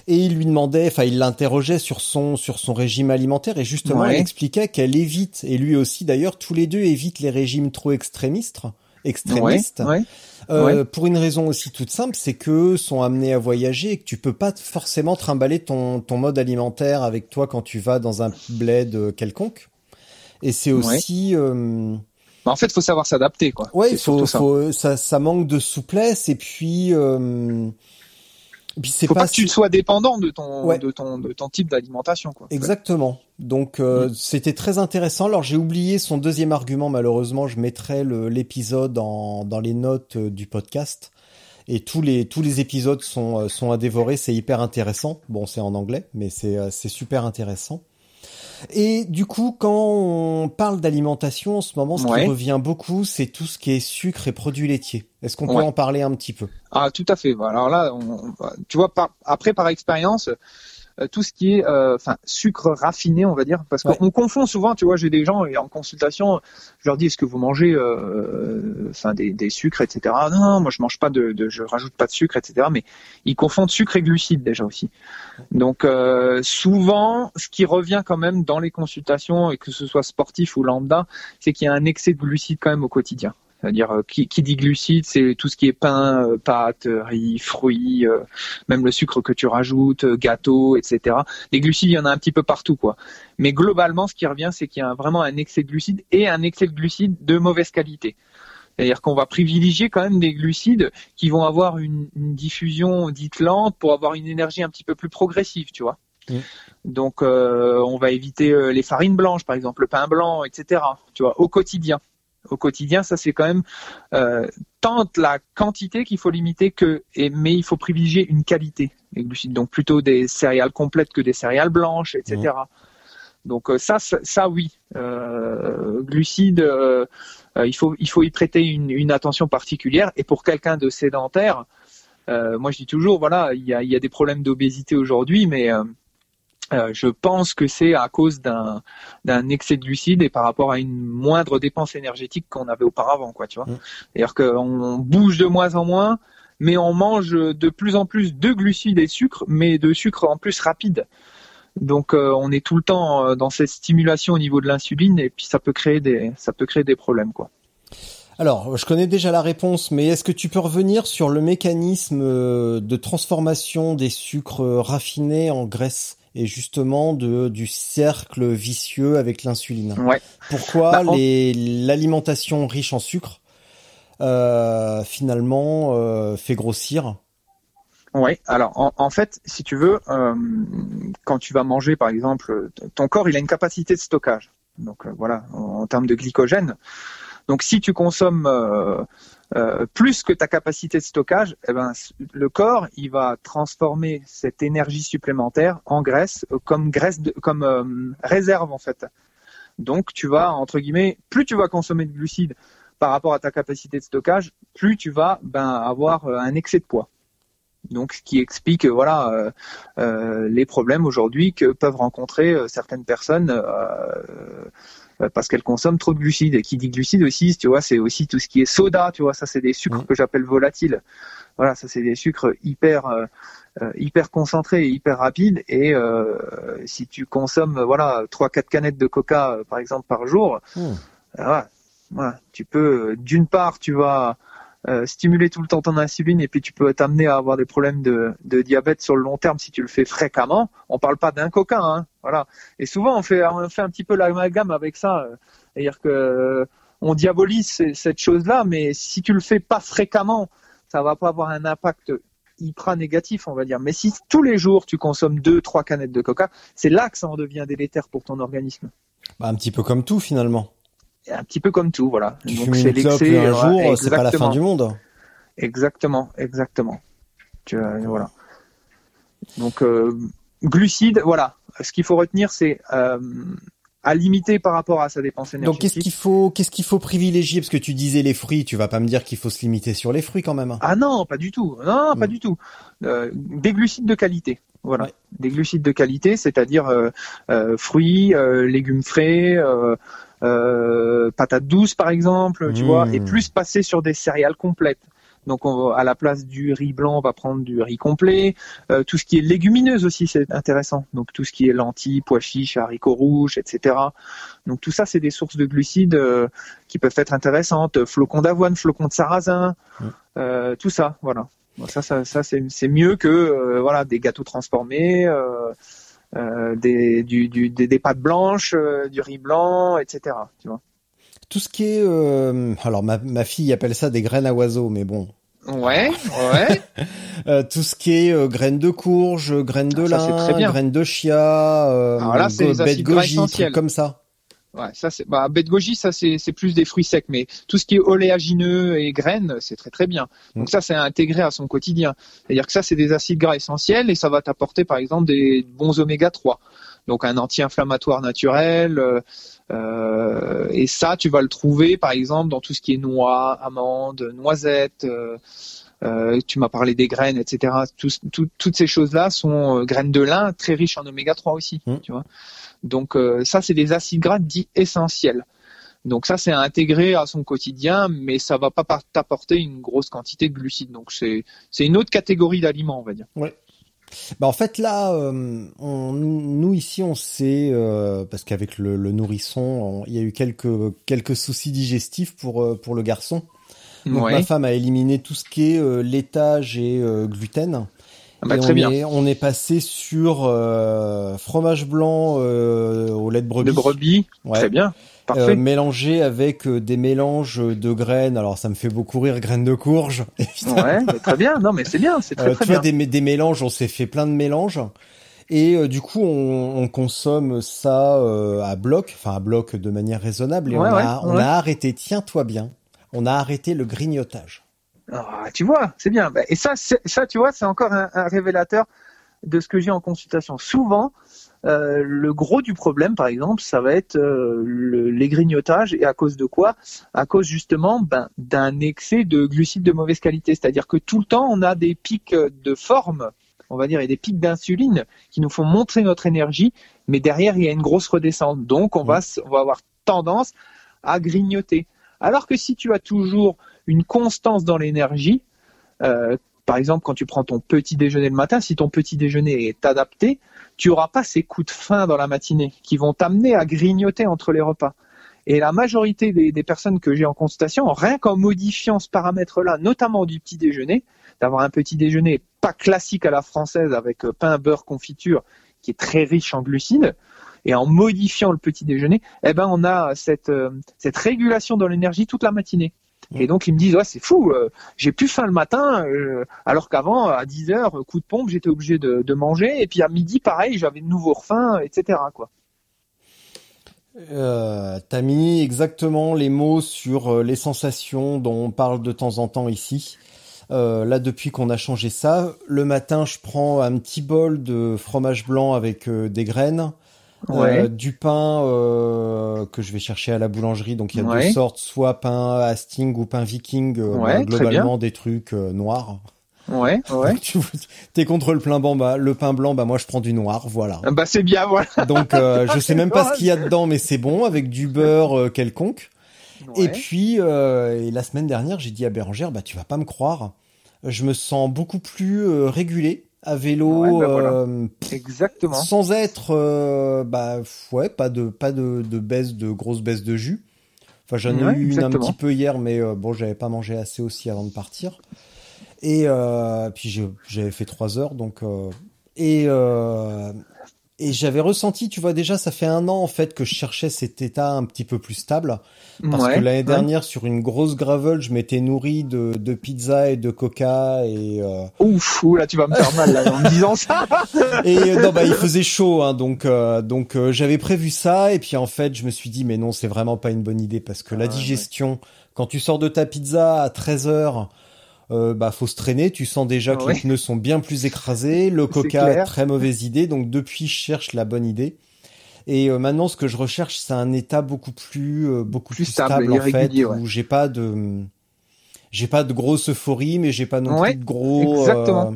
Et il lui demandait, enfin, il l'interrogeait sur son sur son régime alimentaire et justement, il expliquait qu'elle évite, et lui aussi d'ailleurs, tous les deux évitent les régimes trop extrémistes extrémistes. Ouais, ouais. Euh, Ouais. Pour une raison aussi toute simple, c'est que sont amenés à voyager et que tu peux pas forcément trimballer ton, ton mode alimentaire avec toi quand tu vas dans un bled euh, quelconque. Et c'est Ouais. aussi, euh, Bah, en fait, faut savoir s'adapter, quoi. ouais, faut, ça. faut, ça, ça manque de souplesse et puis, euh, c'est Faut pas, pas, que tu sois dépendant de ton, Ouais. de ton, de ton type d'alimentation, quoi. Exactement. Donc euh, c'était très intéressant. Alors j'ai oublié son deuxième argument malheureusement. Je mettrai le- l'épisode en- dans les notes euh, du podcast. Et tous les tous les épisodes sont euh, sont à dévorer. C'est hyper intéressant. Bon c'est en anglais, mais c'est c'est super intéressant. Et du coup, quand on parle d'alimentation en ce moment, ce Ouais. qui revient beaucoup, c'est tout ce qui est sucre et produits laitiers. Est-ce qu'on peut Ouais. en parler un petit peu? Ah, tout à fait. Alors là, on- tu vois, par- après par expérience, tout ce qui est, euh, enfin, sucre raffiné, on va dire, parce Ouais. qu'on confond souvent. Tu vois, j'ai des gens et en consultation, je leur dis, est-ce que vous mangez, euh, enfin, des, des sucres, etc. Non, non, moi je mange pas de, de, je rajoute pas de sucre, etc. Mais ils confondent sucre et glucides déjà aussi. Donc euh, souvent, ce qui revient quand même dans les consultations, et que ce soit sportif ou lambda, c'est qu'il y a un excès de glucides quand même au quotidien. C'est-à-dire euh, qui, qui dit glucides, c'est tout ce qui est pain, euh, pâtes, euh, riz, fruits, même le sucre que tu rajoutes, gâteaux, etc. Les glucides, il y en a un petit peu partout, quoi. Mais globalement, ce qui revient, c'est qu'il y a vraiment un excès de glucides et un excès de glucides de mauvaise qualité. C'est-à-dire qu'on va privilégier quand même des glucides qui vont avoir une, une diffusion dite lente pour avoir une énergie un petit peu plus progressive, tu vois. Donc, euh, on va éviter les farines blanches, par exemple, le pain blanc, etc. Tu vois, au quotidien. Au quotidien, ça c'est quand même euh, tant la quantité qu'il faut limiter que, et, mais il faut privilégier une qualité des glucides. Donc plutôt des céréales complètes que des céréales blanches, etc. Donc euh, ça, ça, oui, euh, glucides, euh, euh, il faut il faut y prêter une, une attention particulière. Et pour quelqu'un de sédentaire, euh, moi je dis toujours, voilà, il y a, il y a des problèmes d'obésité aujourd'hui, mais euh, euh, je pense que c'est à cause d'un d'un excès de glucides et par rapport à une moindre dépense énergétique qu'on avait auparavant, quoi, tu vois. Mm. C'est-à-dire qu'on bouge de moins en moins, mais on mange de plus en plus de glucides et sucres, mais de sucre en plus rapide. Donc euh, on est tout le temps euh, dans cette stimulation au niveau de l'insuline et puis ça peut créer des ça peut créer des problèmes, quoi. Alors, je connais déjà la réponse, mais est-ce que tu peux revenir sur le mécanisme euh, de transformation des sucres raffinés en graisse? Et justement de, du cercle vicieux avec l'insuline Ouais. Pourquoi Bah, l'alimentation riche en sucre euh, finalement euh, fait grossir? Ouais. Alors en, en fait, si tu veux, euh, quand tu vas manger, par exemple, ton corps, il a une capacité de stockage. Donc voilà, en, en termes de glycogène. Donc si tu consommes euh, plus que ta capacité de stockage, eh ben le corps, il va transformer cette énergie supplémentaire en graisse, euh, comme graisse, de, comme euh, réserve en fait. Donc tu vas entre guillemets, plus tu vas consommer de glucides par rapport à ta capacité de stockage, plus tu vas ben avoir euh, un excès de poids. Donc, ce qui explique, voilà, euh, les problèmes aujourd'hui que peuvent rencontrer certaines personnes euh, parce qu'elles consomment trop de glucides. Et qui dit glucides aussi, tu vois, c'est aussi tout ce qui est soda, tu vois, ça c'est des sucres Mm. que j'appelle volatiles. Voilà, ça c'est des sucres hyper euh, euh, hyper concentrés et hyper rapides. Et euh, si tu consommes, euh, voilà, trois quatre canettes de Coca, euh, par exemple, par jour, euh, voilà, voilà, tu peux, euh, d'une part, tu vas euh, stimuler tout le temps ton insuline et puis tu peux t'amener à avoir des problèmes de, diabète sur le long terme si tu le fais fréquemment. On parle pas d'un coca, hein, voilà. Et souvent on fait on fait un petit peu l'amalgame avec ça, euh, c'est-à-dire que euh, on diabolise cette chose-là, mais si tu le fais pas fréquemment, ça va pas avoir un impact hyper négatif, on va dire. Mais si tous les jours tu consommes deux, trois canettes de coca, c'est là que ça en devient délétère pour ton organisme. Bah, Un petit peu comme tout finalement. Un petit peu comme tout, voilà. Tu Donc, c'est l'excès, un jour, c'est pas la fin exactement. du monde. Exactement, exactement. Tu, euh, voilà. Donc, euh, glucides, voilà. Ce qu'il faut retenir, c'est euh, à limiter par rapport à sa dépense Donc énergétique. qu'est-ce qu'il faut qu'est-ce qu'il faut privilégier? Parce que tu disais les fruits, tu vas pas me dire qu'il faut se limiter sur les fruits quand même. Ah non, pas du tout. Non, pas Mm. du tout. Euh, des glucides de qualité. Voilà. Ouais. Des glucides de qualité, c'est-à-dire euh, euh, fruits, légumes frais, euh, euh, patates douces par exemple, tu vois, et plus passer sur des céréales complètes. Donc on va- à la place du riz blanc, on va prendre du riz complet. Euh, tout ce qui est légumineuse aussi, c'est intéressant. Donc tout ce qui est lentilles, pois chiches, haricots rouges, etc. Donc tout ça, c'est des sources de glucides euh, qui peuvent être intéressantes. Flocons d'avoine, flocons de sarrasin, euh, tout ça, voilà. Bon, ça, ça, ça c'est mieux que euh, voilà des gâteaux transformés. Euh, des, du, du, des, des pâtes blanches, euh, du riz blanc, etc. Tu vois. Tout ce qui est, euh, alors ma, ma fille appelle ça des graines à oiseaux, mais bon, Ouais, ouais. (laughs) Euh, tout ce qui est euh, graines de courge, graines de Ah, lin, graines de chia, euh, Alors là, go- de acides gras goji, trucs comme ça. Ouais, ça c'est bah bête goji, ça c'est c'est plus des fruits secs, mais tout ce qui est oléagineux et graines, c'est très très bien. Donc Mm. ça c'est intégré à son quotidien. C'est-à-dire que ça c'est des acides gras essentiels et ça va t'apporter par exemple des bons oméga 3. Donc un anti-inflammatoire naturel euh, euh, et ça tu vas le trouver par exemple dans tout ce qui est noix, amandes, noisettes. euh, euh, tu m'as parlé des graines, etc. Tout- toutes ces choses-là sont euh, graines de lin, très riches en oméga 3 aussi. Mm. Tu vois. Donc euh, ça, c'est des acides gras dits essentiels. Donc ça, c'est à intégrer à son quotidien, mais ça va pas t'apporter une grosse quantité de glucides. Donc c'est une autre catégorie d'aliments, on va dire. Bah en fait là, euh, on, nous ici on sait euh, parce qu'avec le, le nourrisson, on- il y a eu quelques quelques soucis digestifs pour euh, pour le garçon. Donc Ouais. ma femme a éliminé tout ce qui est laitage et gluten. Ah bah, très on bien. Est, on est passé sur euh, fromage blanc euh, au lait de brebis. De brebis, Ouais. très bien, Euh, parfait. mélangé avec euh, des mélanges de graines. Alors ça me fait beaucoup rire, graines de courge. (laughs) Ouais, très bien. Non, mais c'est bien, c'est très Euh, très tu vois, bien. des, des mélanges, on s'est fait plein de mélanges. Et euh, du coup, on, on consomme ça euh, à bloc, enfin à bloc de manière raisonnable. Et Ouais, on, ouais, a, on a arrêté, tiens-toi bien, on a arrêté le grignotage. Ah, tu vois, c'est bien. Bah, Et ça, ça, tu vois, c'est encore un, un révélateur de ce que j'ai en consultation. Souvent, euh, le gros du problème, par exemple, ça va être euh, le- les grignotages. Et à cause de quoi? À cause justement ben, d'un excès de glucides de mauvaise qualité. C'est-à-dire que tout le temps, on a des pics de forme, on va dire, et des pics d'insuline qui nous font montrer notre énergie, mais derrière, il y a une grosse redescente. Donc, on, va, s- on va avoir tendance à grignoter. Alors que si tu as toujours une constance dans l'énergie, euh, par exemple, quand tu prends ton petit déjeuner le matin, si ton petit déjeuner est adapté, tu auras pas ces coups de faim dans la matinée qui vont t'amener à grignoter entre les repas. Et la majorité des, personnes que j'ai en consultation, rien qu'en modifiant ce paramètre-là, notamment du petit déjeuner, d'avoir un petit déjeuner pas classique à la française avec euh, pain, beurre, confiture, qui est très riche en glucides, et en modifiant le petit déjeuner, eh ben on a cette, euh, cette régulation dans l'énergie toute la matinée. Et donc ils me disent ouais c'est fou, euh, j'ai plus faim le matin, euh, alors qu'avant à 10 heures coup de pompe j'étais obligé de, manger et puis à midi pareil j'avais de nouveau faim etc quoi. Euh, T'as mis exactement les mots sur euh, les sensations dont on parle de temps en temps ici. Euh, là, depuis qu'on a changé ça, le matin, je prends un petit bol de fromage blanc avec euh, des graines, Ouais. euh, du pain euh, que je vais chercher à la boulangerie. Donc il y a Ouais. deux sortes, soit pain Hastings ou pain Viking. euh, Ouais, bah, globalement des trucs euh, noirs. Ouais (laughs) ouais. Tu es contre le pain blanc, bah, le pain blanc, bah moi je prends du noir, voilà. Bah c'est bien voilà. (laughs) Donc euh, je sais même pas ce qu'il y a dedans, mais c'est bon avec du beurre euh, quelconque. Et puis euh, et la semaine dernière, j'ai dit à Bérangère, bah tu vas pas me croire, je me sens beaucoup plus euh, régulé à vélo, Ouais, bah, voilà. euh, Exactement. sans être, euh, bah ouais, pas de pas de, de baisse de grosse baisse de jus. Enfin j'en ai Ouais, eu une un petit peu hier, mais euh, bon j'avais pas mangé assez aussi avant de partir. Et euh, puis j'ai- j'avais fait trois heures, donc euh, et euh, et j'avais ressenti, tu vois déjà, ça fait un an en fait que je cherchais cet état un petit peu plus stable. Parce Ouais, que l'année ouais. dernière, sur une grosse gravel, je m'étais nourri de, de pizza et de coca et euh, Ouf, là tu vas me faire mal là, en me disant ça. (laughs) et euh, non bah il faisait chaud hein, donc euh, donc euh, j'avais prévu ça et puis en fait je me suis dit mais non c'est vraiment pas une bonne idée parce que la Ah, digestion quand tu sors de ta pizza à 13 heures euh, bah faut se traîner tu sens déjà que Ouais. les pneus sont bien plus écrasés le coca clair. très mauvaise idée donc depuis je cherche la bonne idée et euh, maintenant ce que je recherche c'est un état beaucoup plus euh, beaucoup Plus plus, stable en fait ouais. où j'ai pas de j'ai pas de grosse euphorie mais j'ai pas non Ouais, plus de gros exactement. euh,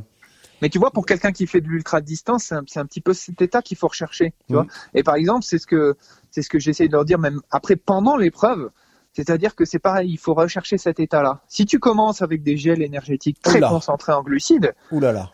Mais tu vois, pour quelqu'un qui fait de l'ultra distance, c'est un, un petit peu cet état qu'il faut rechercher. Tu Mm. vois. Et par exemple, c'est ce que c'est ce que j'essaie de leur dire même après pendant l'épreuve. C'est-à-dire que c'est pareil, il faut rechercher cet état-là. Si tu commences avec des gels énergétiques très Oula. concentrés en glucides,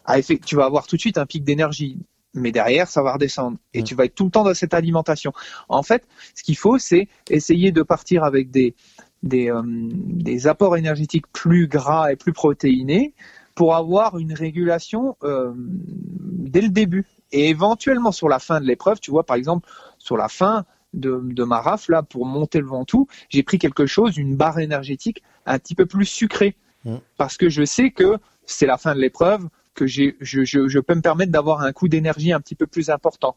ah, tu vas avoir tout de suite un pic d'énergie. Mais derrière, ça va redescendre. Et Mm. tu vas être tout le temps dans cette alimentation. En fait, ce qu'il faut, c'est essayer de partir avec des, des, euh, des apports énergétiques plus gras et plus protéinés pour avoir une régulation euh, dès le début. Et éventuellement, sur la fin de l'épreuve, tu vois, par exemple, sur la fin de, de ma rafle, là, pour monter le Ventoux, j'ai pris quelque chose, une barre énergétique un petit peu plus sucrée. Mm. Parce que je sais que c'est la fin de l'épreuve, que j'ai, je, je, je peux me permettre d'avoir un coût d'énergie un petit peu plus important.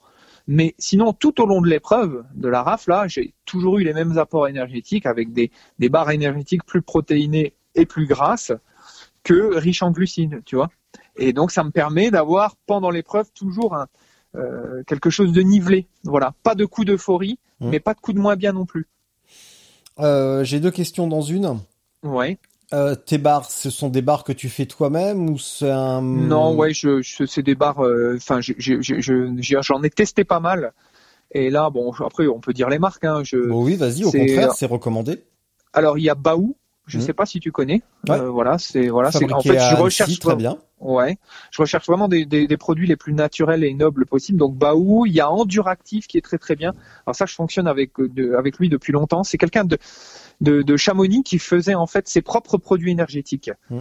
Mais sinon, tout au long de l'épreuve de la rafle, là, j'ai toujours eu les mêmes apports énergétiques avec des, des barres énergétiques plus protéinées et plus grasses que riches en glucides, tu vois. Et donc, ça me permet d'avoir pendant l'épreuve toujours un, euh, quelque chose de nivelé. Voilà, pas de coup d'euphorie, Mm. mais pas de coup de moins bien non plus. Euh, J'ai deux questions dans une. Ouais. Euh, tes barres, ce sont des barres que tu fais toi-même ou c'est un... Non, ouais, je, je c'est des euh, Enfin, je- je- j'en ai testé pas mal. Et là, bon, après, on peut dire les marques. Hein, je... Bon, oui, vas-y, au contraire, c'est recommandé. Alors, il y a Baou. Je Mhm. sais pas si tu connais. Ouais. Euh, voilà, c'est voilà, c'est en fait, je Annecy, recherche très vraiment- bien. Ouais, je recherche vraiment des, des, des produits les plus naturels et nobles possibles. Donc Baou, il y a Enduractif qui est très très bien. Alors ça, je fonctionne avec euh, de- avec lui depuis longtemps. C'est quelqu'un de, de de Chamonix qui faisait en fait ses propres produits énergétiques. Mm.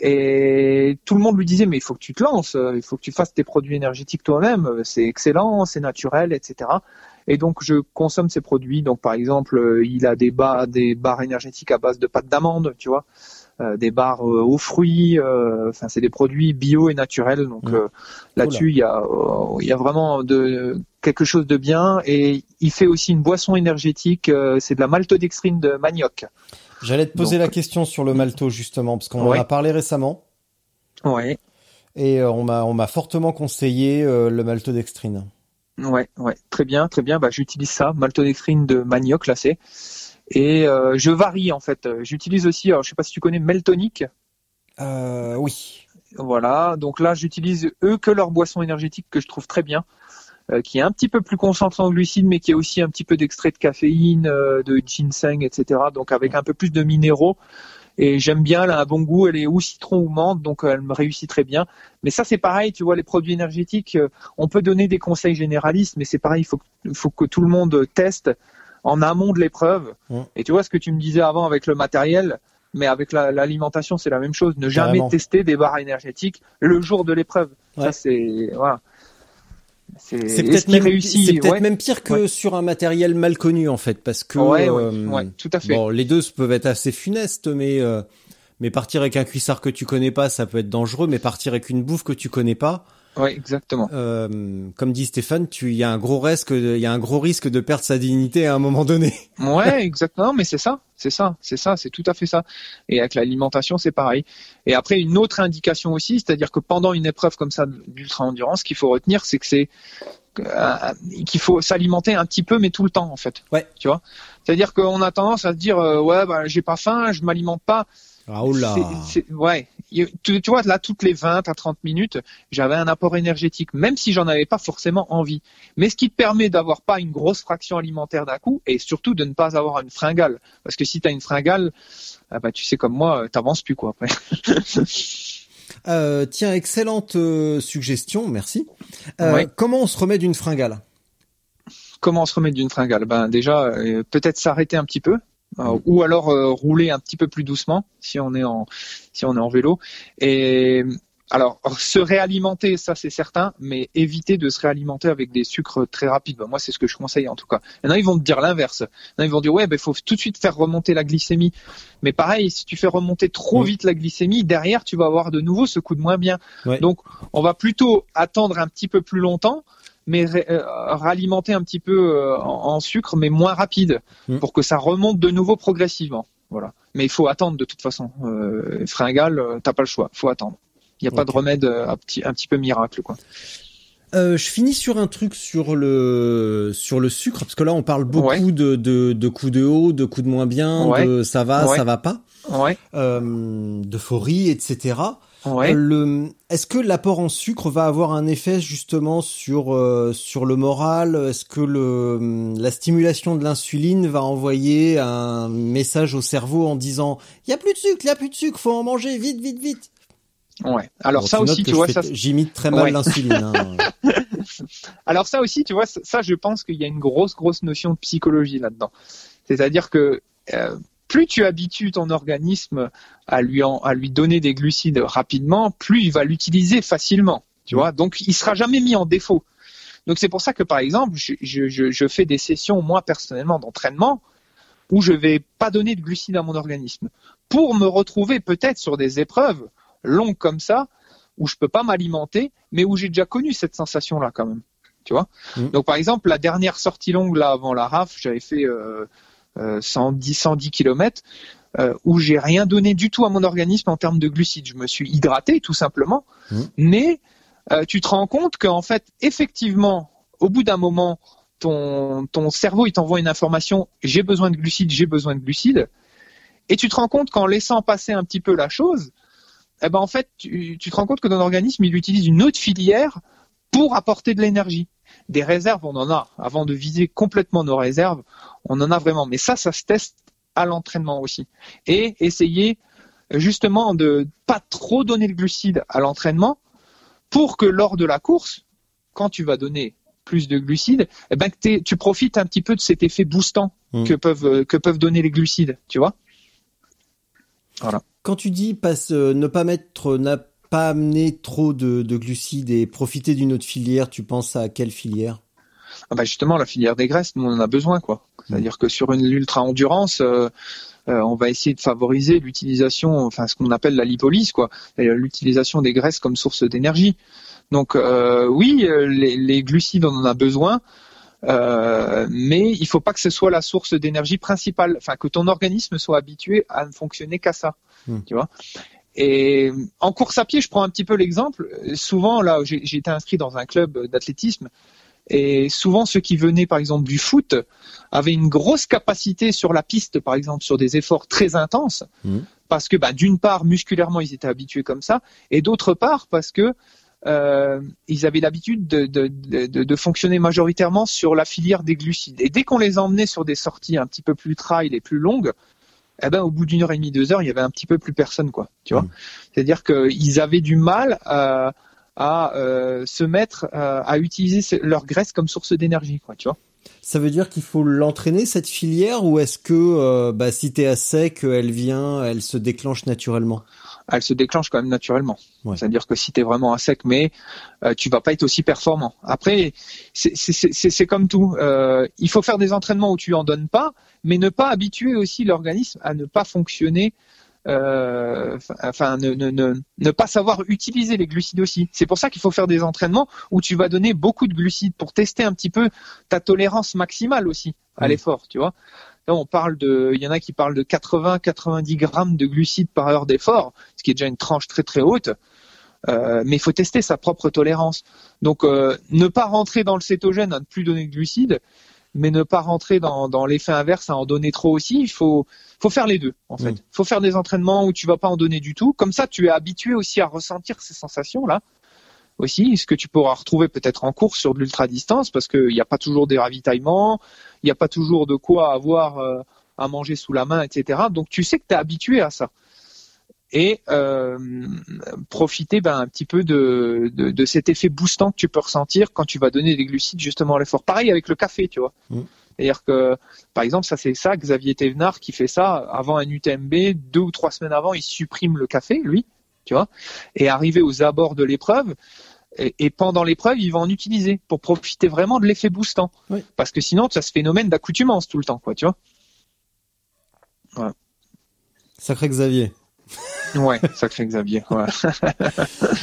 Et tout le monde lui disait mais il faut que tu te lances, euh, il faut que tu fasses tes produits énergétiques toi-même. C'est excellent, c'est naturel, etc. Et donc je consomme ces produits. Donc par exemple, euh, il a des barres des barres énergétiques à base de pâte d'amande, tu vois euh, des barres euh, aux fruits. Enfin, c'est des produits bio et naturels. Donc Mm. euh, là-dessus, il y a il y a vraiment de quelque chose de bien. Et il fait aussi une boisson énergétique. c'est de la maltodextrine de manioc. J'allais te poser Donc- la question sur le malto justement, parce qu'on en a parlé récemment Ouais, et on m'a on m'a fortement conseillé le maltodextrine. Ouais, ouais. Très bien, très bien. Bah, j'utilise ça, maltodextrine de manioc là, c'est. Et euh, je varie en fait. J'utilise aussi, alors, je sais pas si tu connais Meltonic. Euh, oui. Voilà, donc là j'utilise eux que leur boisson énergétique que je trouve très bien, euh, qui est un petit peu plus concentrée en glucides, mais qui a aussi un petit peu d'extrait de caféine, euh, de ginseng, etc. Donc avec un peu plus de minéraux. Et j'aime bien, elle a un bon goût, elle est ou citron ou menthe, donc euh, elle me réussit très bien. Mais ça c'est pareil, tu vois, les produits énergétiques, euh, on peut donner des conseils généralistes, mais c'est pareil, il faut, que- faut que tout le monde teste en amont de l'épreuve. Et tu vois ce que tu me disais avant avec le matériel, mais avec la- l'alimentation, c'est la même chose. Ne jamais Carrément. tester des barres énergétiques le jour de l'épreuve. Ouais. Ça, c'est voilà. C'est peut-être même, peut-être ouais. même pire que Ouais. sur un matériel mal connu en fait, parce que Ouais, euh, ouais, tout à fait. bon, les deux peuvent être assez funestes, mais euh, mais partir avec un cuissard que tu connais pas, ça peut être dangereux, mais partir avec une bouffe que tu connais pas, Ouais, exactement. euh, comme dit Stéphane, tu il y a un gros risque, de- il y a un gros risque de perdre sa dignité à un moment donné. (laughs) Ouais, exactement. Mais c'est ça, c'est ça, c'est ça, c'est tout à fait ça. Et avec l'alimentation, c'est pareil. Et après, une autre indication aussi, c'est-à-dire que pendant une épreuve comme ça d'ultra endurance, ce qu'il faut retenir, c'est que c'est euh, qu'il faut s'alimenter un petit peu, mais tout le temps en fait. Ouais. Tu vois? C'est-à-dire qu'on a tendance à se dire, euh, ouais, bah, j'ai pas faim, je m'alimente pas. Ah. C'est- c'est- ouais. Tu, tu vois, là, toutes les 20 à 30 minutes, j'avais un apport énergétique, même si j'en avais pas forcément envie. Mais ce qui te permet d'avoir pas une grosse fraction alimentaire d'un coup, et surtout de ne pas avoir une fringale. Parce que si tu as une fringale, ah bah, tu sais comme moi, euh, t'avances plus, quoi, après. (laughs) Euh, tiens, excellente euh, suggestion, merci. Euh, Ouais. Comment on se remet d'une fringale? Comment se remettre d'une fringale? Ben déjà, euh, peut-être s'arrêter un petit peu, euh, ou alors euh, rouler un petit peu plus doucement si on est en si on est en vélo. Et alors se réalimenter, ça c'est certain, mais éviter de se réalimenter avec des sucres très rapides. Ben, moi, c'est ce que je conseille en tout cas. Il y en a, ils vont te dire l'inverse. Il ils vont dire ouais, ben faut tout de suite faire remonter la glycémie. Mais pareil, si tu fais remonter trop vite la glycémie, derrière tu vas avoir de nouveau ce coup de moins bien. Ouais. Donc on va plutôt attendre un petit peu plus longtemps mais euh, ralimenter un petit peu euh, en, en sucre, mais moins rapide, Mm. pour que ça remonte de nouveau progressivement. Voilà. Mais il faut attendre de toute façon. Euh, fringale, euh, t'as pas le choix, faut attendre. Il n'y a pas de remède un petit, un petit peu miracle, quoi. Euh, je finis sur un truc sur le sur le sucre parce que là on parle beaucoup Ouais. de, de de coups de haut, de coups de moins bien, Ouais. de ça va, Ouais. ça va pas, Ouais. euh, d'euphorie, etc. Ouais. Le, est-ce que l'apport en sucre va avoir un effet justement sur euh, sur le moral? Est-ce que le la stimulation de l'insuline va envoyer un message au cerveau en disant il y a plus de sucre, il y a plus de sucre, faut en manger vite, vite, vite. Ouais. Alors ça tu aussi, tu vois, fais- ça. j'imite très mal Ouais. l'insuline. hein. (laughs) Alors ça aussi, tu vois, ça, ça, je pense qu'il y a une grosse, grosse notion de psychologie là-dedans. C'est-à-dire que euh, plus tu habitues ton organisme à lui en, à lui donner des glucides rapidement, plus il va l'utiliser facilement. Tu vois, donc il sera jamais mis en défaut. Donc c'est pour ça que par exemple, je, je, je, je fais des sessions moi personnellement d'entraînement où je vais pas donner de glucides à mon organisme pour me retrouver peut-être sur des épreuves longues comme ça où je peux pas m'alimenter, mais où j'ai déjà connu cette sensation-là quand même. Tu vois. Mm. Donc par exemple, la dernière sortie longue là avant la RAF, j'avais fait euh, 110 110 km euh, où j'ai rien donné du tout à mon organisme en termes de glucides. Je me suis hydraté tout simplement, Mm. mais euh, tu te rends compte qu'en fait, effectivement, au bout d'un moment, ton, ton cerveau il t'envoie une information j'ai besoin de glucides, j'ai besoin de glucides, et tu te rends compte qu'en laissant passer un petit peu la chose, eh ben en fait, tu, tu te rends compte que ton organisme il utilise une autre filière pour apporter de l'énergie. Des réserves, on en a. Avant de viser complètement nos réserves, on en a vraiment. Mais ça, ça se teste à l'entraînement aussi. Et essayer justement de pas trop donner de glucides à l'entraînement pour que lors de la course, quand tu vas donner plus de glucides, eh ben que tu profites un petit peu de cet effet boostant Mm. que peuvent euh, que peuvent donner les glucides, tu vois? Quand tu dis passe, euh, ne pas mettre, n'a pas amener trop de, de glucides et profiter d'une autre filière, tu penses à quelle filière? Ah bah justement, la filière des graisses, nous on en a besoin, quoi. C'est-à-dire que sur une ultra endurance, euh, euh, on va essayer de favoriser l'utilisation, enfin ce qu'on appelle la lipolyse, quoi, l'utilisation des graisses comme source d'énergie. Donc euh, oui, les, les glucides, on en a besoin, mais il faut pas que ce soit la source d'énergie principale, enfin que ton organisme soit habitué à ne fonctionner qu'à ça, Hmm. tu vois. Et en course à pied, je prends un petit peu l'exemple. Souvent, là, j'ai été inscrit dans un club d'athlétisme, et souvent ceux qui venaient, par exemple, du foot, avaient une grosse capacité sur la piste, par exemple, sur des efforts très intenses, Mhm. parce que, bah, d'une part, musculairement, ils étaient habitués comme ça, et d'autre part, parce que euh, ils avaient l'habitude de, de, de, de fonctionner majoritairement sur la filière des glucides. Et dès qu'on les emmenait sur des sorties un petit peu plus trail et plus longues, eh ben, au bout d'une heure et demie, deux heures, il y avait un petit peu plus personne, quoi. Tu vois. Mhm. C'est-à-dire qu'ils avaient du mal à, à euh, se mettre euh, à utiliser leur graisse comme source d'énergie, quoi. Tu vois. Ça veut dire qu'il faut l'entraîner cette filière ou est-ce que euh, bah, si t'es à sec, elle vient, elle se déclenche naturellement? Elle se déclenche quand même naturellement. Ouais. C'est-à-dire que si tu es vraiment à sec, mais euh, tu vas pas être aussi performant. Après, c'est- comme tout. Euh, il faut faire des entraînements où tu en donnes pas, mais ne pas habituer aussi l'organisme à ne pas fonctionner. euh, enfin, ne, ne, ne, ne pas savoir utiliser les glucides aussi. C'est pour ça qu'il faut faire des entraînements où tu vas donner beaucoup de glucides pour tester un petit peu ta tolérance maximale aussi à l'effort, tu vois. Là, on parle de, il y en a qui parlent de 80-90 grammes de glucides par heure d'effort, ce qui est déjà une tranche très très haute. Euh, mais il faut tester sa propre tolérance. Donc, euh, ne pas rentrer dans le cétogène à ne plus donner de glucides, mais ne pas rentrer dans, dans l'effet inverse à en donner trop aussi. Il faut, faut faire les deux, en fait. Mm. Il faut faire des entraînements où tu vas pas en donner du tout. Comme ça, tu es habitué aussi à ressentir ces sensations-là. Aussi, ce que tu pourras retrouver peut-être en course sur de l'ultra distance, parce qu'il n'y a pas toujours des ravitaillements, il n'y a pas toujours de quoi avoir euh, à manger sous la main, etc. Donc tu sais que tu es habitué à ça. Et euh, profiter ben, un petit peu de, de, de cet effet boostant que tu peux ressentir quand tu vas donner des glucides justement à l'effort. Pareil avec le café, tu vois. Mm. C'est-à-dire que, par exemple, ça c'est ça, Xavier Thévenard qui fait ça avant un UTMB, deux ou trois semaines avant, il supprime le café, lui, tu vois, et arrivé aux abords de l'épreuve, et, et pendant l'épreuve, il va en utiliser pour profiter vraiment de l'effet boostant. Oui. Parce que sinon, tu as ce phénomène d'accoutumance tout le temps, quoi, tu vois. Sacré Xavier. Ouais, sacré Xavier. Ouais. (laughs)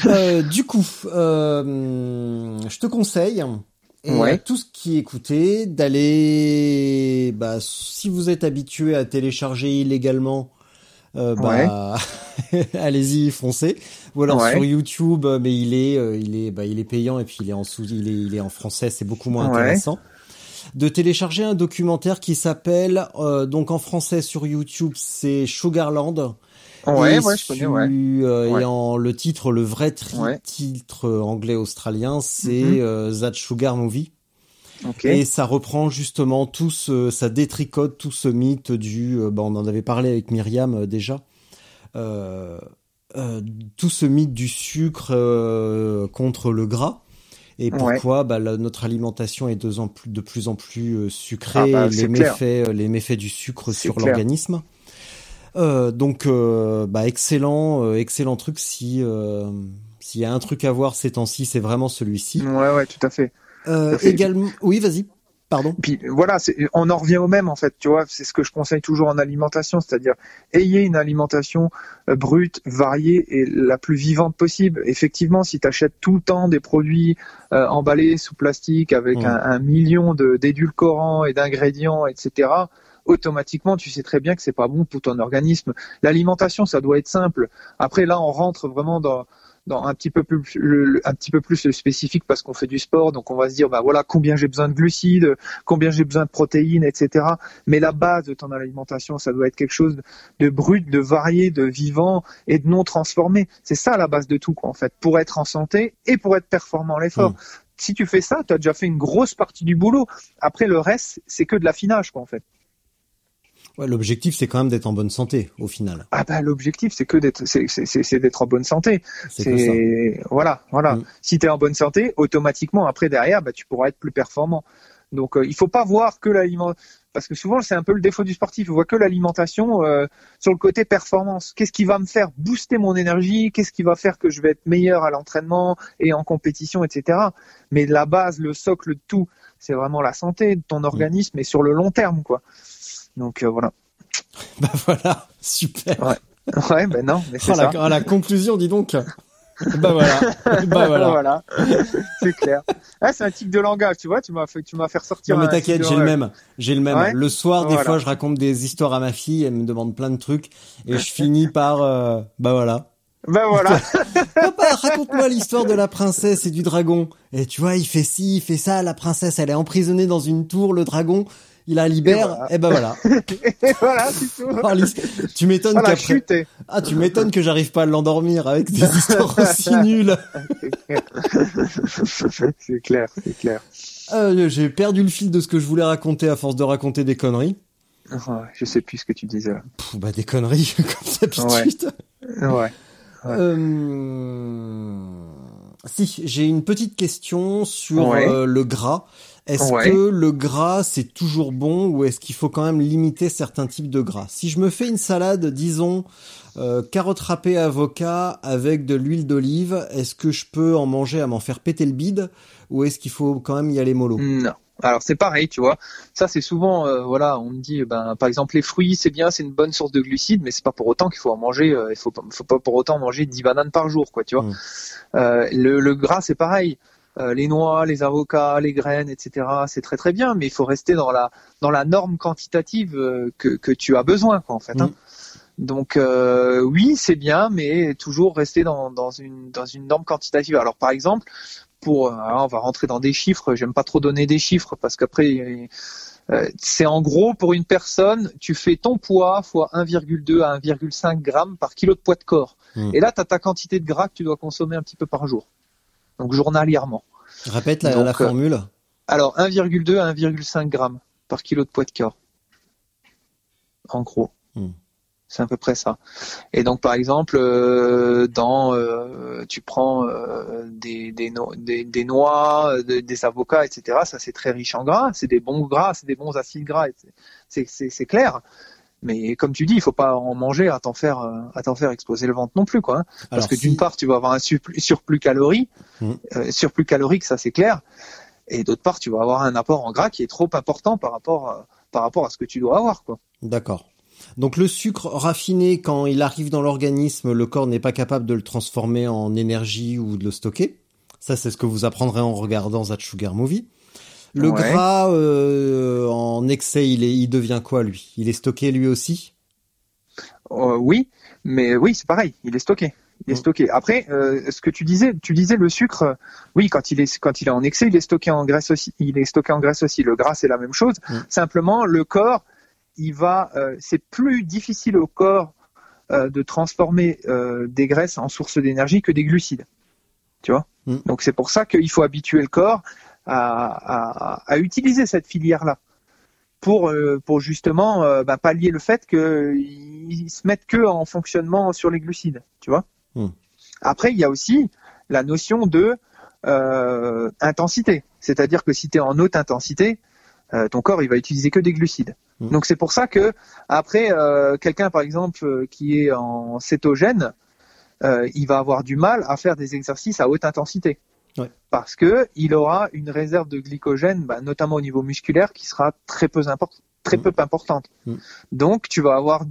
Euh, du coup, euh, je te conseille, et Ouais. à tous qui écoutez, d'aller, bah, si vous êtes habitué à télécharger illégalement, euh, bah, (laughs) allez-y, foncez. Ou alors Ouais. sur YouTube, euh, mais il est, euh, il est, bah, il est payant et puis il est en sous, il est, il est en français, c'est beaucoup moins Ouais. intéressant. De télécharger un documentaire qui s'appelle, euh, donc en français sur YouTube, c'est Sugarland. Ouais, et ouais, je connais, ouais. euh, Ouais. Et en le titre, le vrai titre anglais australien, c'est Mhm. euh, That Sugar Movie. Et ça reprend justement tout ce, ça détricote tout ce mythe du, euh, bah, on en avait parlé avec Myriam euh, déjà, euh, euh, tout ce mythe du sucre euh, contre le gras. Et pourquoi bah, la- notre alimentation est de, en plus, de plus en plus euh, sucrée, Ah bah, les clair. méfaits, les méfaits du sucre sur l'organisme. Euh, donc, bah, excellent, excellent truc. Si euh, s'il y a un truc à voir ces temps-ci, c'est vraiment celui-ci. Ouais, ouais, tout à fait. Euh, également, oui, vas-y. Pardon. Puis voilà, on en revient au même en fait, tu vois, c'est ce que je conseille toujours en alimentation, c'est-à-dire ayez une alimentation euh, brute, variée et la plus vivante possible. Effectivement, si tu achètes tout le temps des produits euh, emballés sous plastique avec Mm. un, un million de- d'édulcorants et d'ingrédients, etc., automatiquement, tu sais très bien que c'est pas bon pour ton organisme. L'alimentation, ça doit être simple. Après, là, on rentre vraiment dans dans un petit peu plus le- un petit peu plus spécifique parce qu'on fait du sport. Donc on va se dire bah voilà combien j'ai besoin de glucides combien j'ai besoin de protéines etc mais la base de ton alimentation ça doit être quelque chose de brut de varié de vivant et de non transformé. C'est ça la base de tout quoi en fait. Pour être en santé et pour être performant à l'effort. Mm. si tu fais ça tu as déjà fait une grosse partie du boulot. Après le reste c'est que de l'affinage quoi en fait Ouais, l'objectif, c'est quand même d'être en bonne santé, au final. ah bah l'objectif c'est que d'être c'est c'est- c'est- c'est d'être en bonne santé C'est voilà, voilà. Mm. Si tu es en bonne santé, automatiquement après derrière, bah, tu pourras être plus performant. Donc euh, il faut pas voir que l'aliment parce que souvent c'est un peu le défaut du sportif, on voit que l'alimentation euh, sur le côté performance. Qu'est-ce qui va me faire booster mon énergie? Qu'est-ce qui va faire que je vais être meilleur à l'entraînement et en compétition, etc. Mais la base, le socle de tout, c'est vraiment la santé de ton organisme et sur le long terme, quoi. Donc euh, voilà. (laughs) Bah voilà, super. Ouais, ben non, mais c'est Oh, ça. la, ah, la conclusion, dis donc. Bah voilà. (laughs) Bah voilà. c'est clair. Ah, c'est un tic de langage, tu vois, tu m'as fait, tu m'as fait ressortir. Non mais t'inquiète, j'ai le même. J'ai le même. Ouais. Le soir, des Voilà. fois, je raconte des histoires à ma fille, elle me demande plein de trucs, et je finis par, euh, bah voilà. Ben voilà. (laughs) Papa, raconte-moi l'histoire de la princesse et du dragon. Et tu vois, il fait ci, il fait ça, la princesse, elle est emprisonnée dans une tour, le dragon, il la libère, voilà. et, bah voilà. (laughs) Et voilà, c'est tout. (laughs) Oh, tu m'étonnes Voilà, qu'après, ah, tu m'étonnes que j'arrive pas à l'endormir avec des (laughs) histoires aussi nulles. C'est clair, c'est clair. Euh, j'ai perdu le fil de ce que je voulais raconter à force de raconter des conneries. Ouais, je sais plus ce que tu disais. là. Pff, bah des conneries comme d'habitude. Ouais. Ouais. Euh, Si, j'ai une petite question sur Ouais. euh, le gras. Est-ce Ouais. que le gras c'est toujours bon ou est-ce qu'il faut quand même limiter certains types de gras? Si je me fais une salade, disons euh, carottes râpées avocat avec de l'huile d'olive, est-ce que je peux en manger à m'en faire péter le bide ou est-ce qu'il faut quand même y aller mollo? Non. Alors c'est pareil, tu vois. Ça c'est souvent, euh, voilà, on me dit, ben, par exemple les fruits, c'est bien, c'est une bonne source de glucides, mais c'est pas pour autant qu'il faut en manger. euh, il faut, pas- faut pas pour autant manger 10 bananes par jour, quoi, tu vois. Mm. Euh, le, le gras c'est pareil. Euh, les noix, les avocats, les graines, etc. C'est très très bien, mais il faut rester dans la dans la norme quantitative euh, que que tu as besoin, quoi, en fait. hein. Donc euh, oui, c'est bien, mais toujours rester dans, dans une dans une norme quantitative. Alors par exemple, pour alors, on va rentrer dans des chiffres. J'aime pas trop donner des chiffres parce qu'après c'est en gros pour une personne, tu fais ton poids fois 1,2 à 1,5 grammes par kilo de poids de corps. Mm. Et là, tu as ta quantité de gras que tu dois consommer un petit peu par jour. Donc journalièrement. Répète la, Donc, la euh, formule. Alors 1,2 à 1,5 grammes par kilo de poids de corps. En gros. Hmm. C'est à peu près ça. Et donc par exemple, euh, dans euh, tu prends euh, des, des, no- des, des noix, de- des avocats, etc. Ça c'est très riche en gras. C'est des bons gras, c'est des bons acides gras. c'est clair. Mais comme tu dis, il faut pas en manger à t'en faire euh, à t'en faire exploser le ventre non plus, quoi. hein. Parce Alors, que si- d'une part, tu vas avoir un surplus, Mhm. euh, surplus calorique, ça c'est clair. Et d'autre part, tu vas avoir un apport en gras qui est trop important par rapport à, par rapport à ce que tu dois avoir, quoi. D'accord. Donc le sucre raffiné, quand il arrive dans l'organisme, le corps n'est pas capable de le transformer en énergie ou de le stocker. Ça, c'est ce que vous apprendrez en regardant That Sugar Movie. Le Ouais. gras euh, en excès, il, est, il devient quoi lui? Il est stocké lui aussi? Euh, oui, mais oui, c'est pareil, il est stocké. Il est Mhm. stocké. Après, euh, ce que tu disais, tu disais le sucre, oui, quand il est quand il est en excès, il est stocké en graisse aussi. Il est stocké en graisse aussi. Le gras, c'est la même chose. Mhm. Simplement, le corps, il va, c'est plus difficile au corps de transformer des graisses en source d'énergie que des glucides. Tu vois? Mm. Donc c'est pour ça qu'il faut habituer le corps à, à, à utiliser cette filière-là pour euh, pour justement euh, bah, pallier le fait qu'ils se mettent que en fonctionnement sur les glucides. Tu vois Mm. Après, il y a aussi la notion de euh, intensité. C'est-à-dire que si tu es en haute intensité, euh, ton corps il va utiliser que des glucides. Mm. Donc c'est pour ça que après euh, quelqu'un par exemple qui est en cétogène, il va avoir du mal à faire des exercices à haute intensité. Ouais. Parce que il aura une réserve de glycogène, bah, notamment au niveau musculaire, qui sera très peu très Mm. peu importante. Mm. Donc tu vas avoir,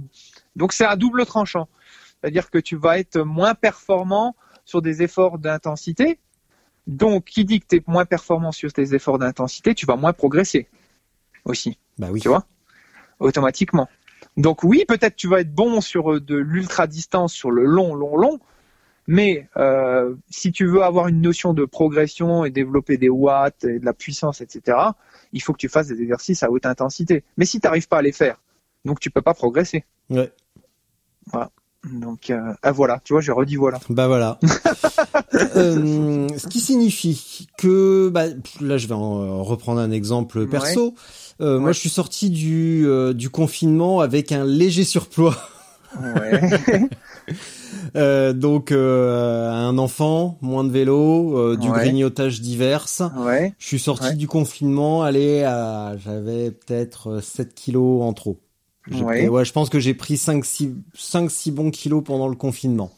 donc c'est à double tranchant. C'est-à-dire que tu vas être moins performant sur des efforts d'intensité. Donc, qui dit que tu es moins performant sur tes efforts d'intensité, tu vas moins progresser aussi, Bah oui. tu vois, automatiquement. Donc oui, peut-être tu vas être bon sur euh, de l'ultra distance, sur le long, long, long, mais euh, si tu veux avoir une notion de progression et développer des watts et de la puissance, etc., il faut que tu fasses des exercices à haute intensité. Mais si tu n'arrives pas à les faire, donc tu peux pas progresser. Ouais. Donc euh, ah, voilà, tu vois, j'ai redit voilà. Bah voilà. (laughs) Euh, ce qui signifie que, bah, là je vais en reprendre un exemple perso. Euh, Moi je suis sorti du, euh, du confinement avec un léger surpoids. (laughs) Ouais. (laughs) Euh, donc euh, un enfant, moins de vélo, euh, du Ouais. grignotage divers. ouais. Je suis sorti Ouais. du confinement, allez, à, j'avais peut-être euh, 7 kilos en trop. Ouais. je pense que j'ai pris 5 6 5 6 bons kilos pendant le confinement.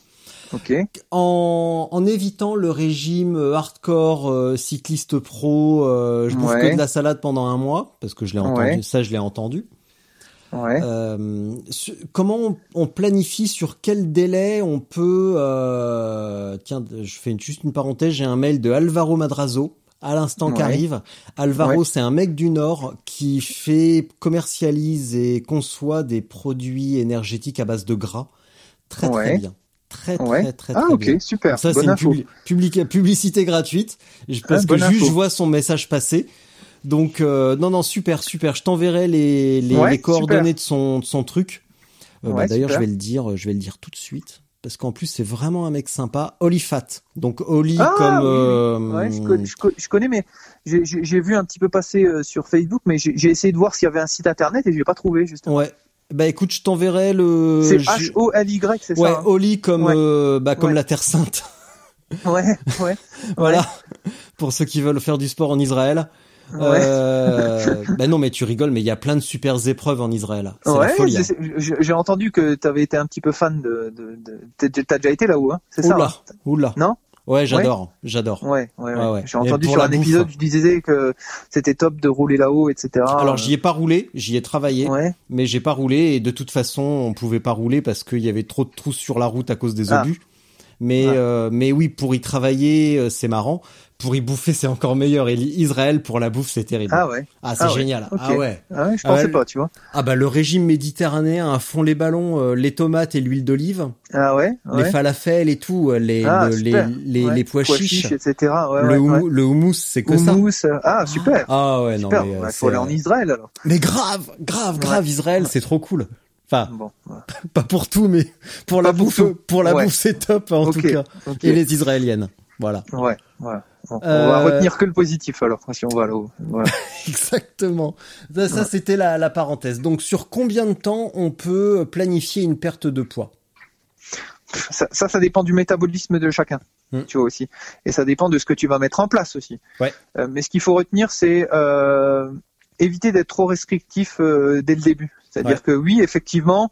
Ok. En, en évitant le régime euh, hardcore euh, cycliste pro, euh, je bouffe Ouais. que de la salade pendant un mois parce que je l'ai entendu, Ouais. ça je l'ai entendu. Ouais. Euh, comment on, on planifie sur quel délai on peut euh, tiens je fais une- juste une parenthèse j'ai un mail de Alvaro Madrazo à l'instant qui Ouais. arrive Alvaro Ouais. c'est un mec du Nord qui fait commercialise et conçoit des produits énergétiques à base de gras très très bien très très Ouais. très très, ah très ok, bien super. ça, c'est une publica- publicité gratuite. Parce Ah, que juste, je vois son message passer. Donc, euh, non, non, super, super. Je t'enverrai les, les, Ouais, les coordonnées de son, de son truc. Euh, bah, Ouais, D'ailleurs, je vais le dire, je vais le dire tout de suite. Parce qu'en plus, c'est vraiment un mec sympa. Olifat. Donc, Oli Ah, comme... euh, Ouais, je, connais, je co- je connais, mais j'ai- vu un petit peu passer sur Facebook, mais j'ai essayé de voir s'il y avait un site internet et je l'ai pas trouvé justement. Ouais. Bah écoute, je t'enverrai le... c'est H O L Y, c'est Ouais, ça. hein Oli comme, Ouais. bah, comme Ouais. la Terre Sainte. Ouais, ouais, (laughs) voilà. Pour ceux qui veulent faire du sport en Israël. Euh, bah non, mais tu rigoles, mais il y a plein de super épreuves en Israël. C'est la Ouais, folie. hein. j'ai- entendu que tu avais été un petit peu fan de. de, de... t'as- déjà été là-haut, hein C'est ça Oula, hein oula. Non Ouais, j'adore, j'adore. Ouais, ouais, ouais. Ouais, ouais. J'ai entendu sur un bouffe. épisode, tu disais que c'était top de rouler là-haut, etc. Alors j'y ai pas roulé, j'y ai travaillé, Ouais, mais j'ai pas roulé et de toute façon on pouvait pas rouler parce qu'il y avait trop de trous sur la route à cause des Ah. obus. Mais euh, mais oui, pour y travailler euh, c'est marrant, pour y bouffer c'est encore meilleur. Et Israël pour la bouffe c'est terrible. ah ouais. Ah, c'est Ah ouais. génial. Ah ouais. Ah ouais, je Ah pensais ouais. pas, tu vois. Ah bah le régime méditerranéen à fond les ballons, euh, les tomates et l'huile d'olive, Ah ouais, les ouais. falafels et tout, euh, les Ah, le- les les, Ouais. les pois chiches, etc. Ouais, le, ouais, ouais. le houmous c'est que ça. Houmous, euh, Ah, super. Ah ouais non mais Ouais, faut aller en Israël alors. Mais grave, grave, grave, Israël, c'est trop cool. Enfin, Bon. ouais. (laughs) pas pour tout, mais pour la Pas bouffe, pour la Ouais. bouffe, c'est top en tout cas. Et les Israéliennes, voilà, Ouais, voilà. On Euh, va retenir que le positif alors, si on va là-haut. Voilà. (laughs) exactement. Ça, ça, c'était la, la parenthèse. Donc, sur combien de temps on peut planifier une perte de poids? Ça, ça, ça dépend du métabolisme de chacun, Hmm. tu vois aussi. Et ça dépend de ce que tu vas mettre en place aussi. Ouais. Euh, mais ce qu'il faut retenir, c'est euh, éviter d'être trop restrictif euh, dès le début. C'est-à-dire Ouais. que oui, effectivement,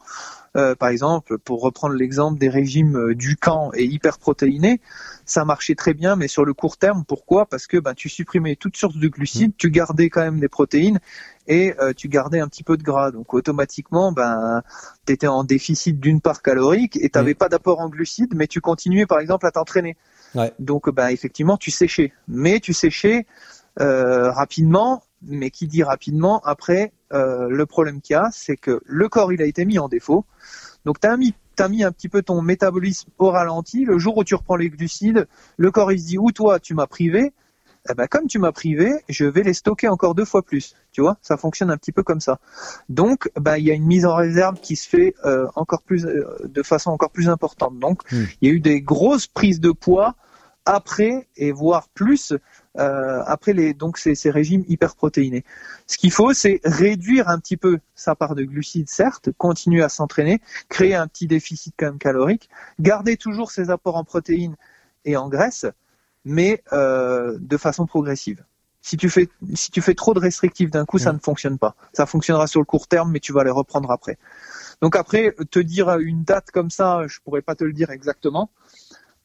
euh, par exemple, pour reprendre l'exemple des régimes euh, du camp et hyperprotéinés, ça marchait très bien, mais sur le court terme, pourquoi? Parce que ben, tu supprimais toute source de glucides, tu gardais quand même des protéines et euh, tu gardais un petit peu de gras. Donc automatiquement, ben, tu étais en déficit d'une part calorique et tu n'avais pas d'apport en glucides, mais tu continuais par exemple à t'entraîner. Ouais. Donc ben, effectivement, tu séchais. Mais tu séchais euh, rapidement, mais qui dit rapidement, après, euh, le problème qu'il y a, c'est que le corps, il a été mis en défaut. Donc tu as mis, t'as mis un petit peu ton métabolisme au ralenti. Le jour où tu reprends les glucides, le corps, il se dit, ou toi, tu m'as privé, eh ben, comme tu m'as privé, je vais les stocker encore deux fois plus. Tu vois, ça fonctionne un petit peu comme ça. Donc, bah, il y a une mise en réserve qui se fait euh, encore plus, euh, de façon encore plus importante. Donc, Hmm. il y a eu des grosses prises de poids après et voire plus euh, après les donc ces, ces régimes hyperprotéinés. Ce qu'il faut, c'est réduire un petit peu sa part de glucides, certes, continuer à s'entraîner, créer un petit déficit quand même calorique, garder toujours ses apports en protéines et en graisse, mais euh, de façon progressive. Si tu fais si tu fais trop de restrictifs d'un coup, ça Mm. ne fonctionne pas. Ça fonctionnera sur le court terme, mais tu vas les reprendre après. Donc après, te dire une date comme ça, je pourrais pas te le dire exactement,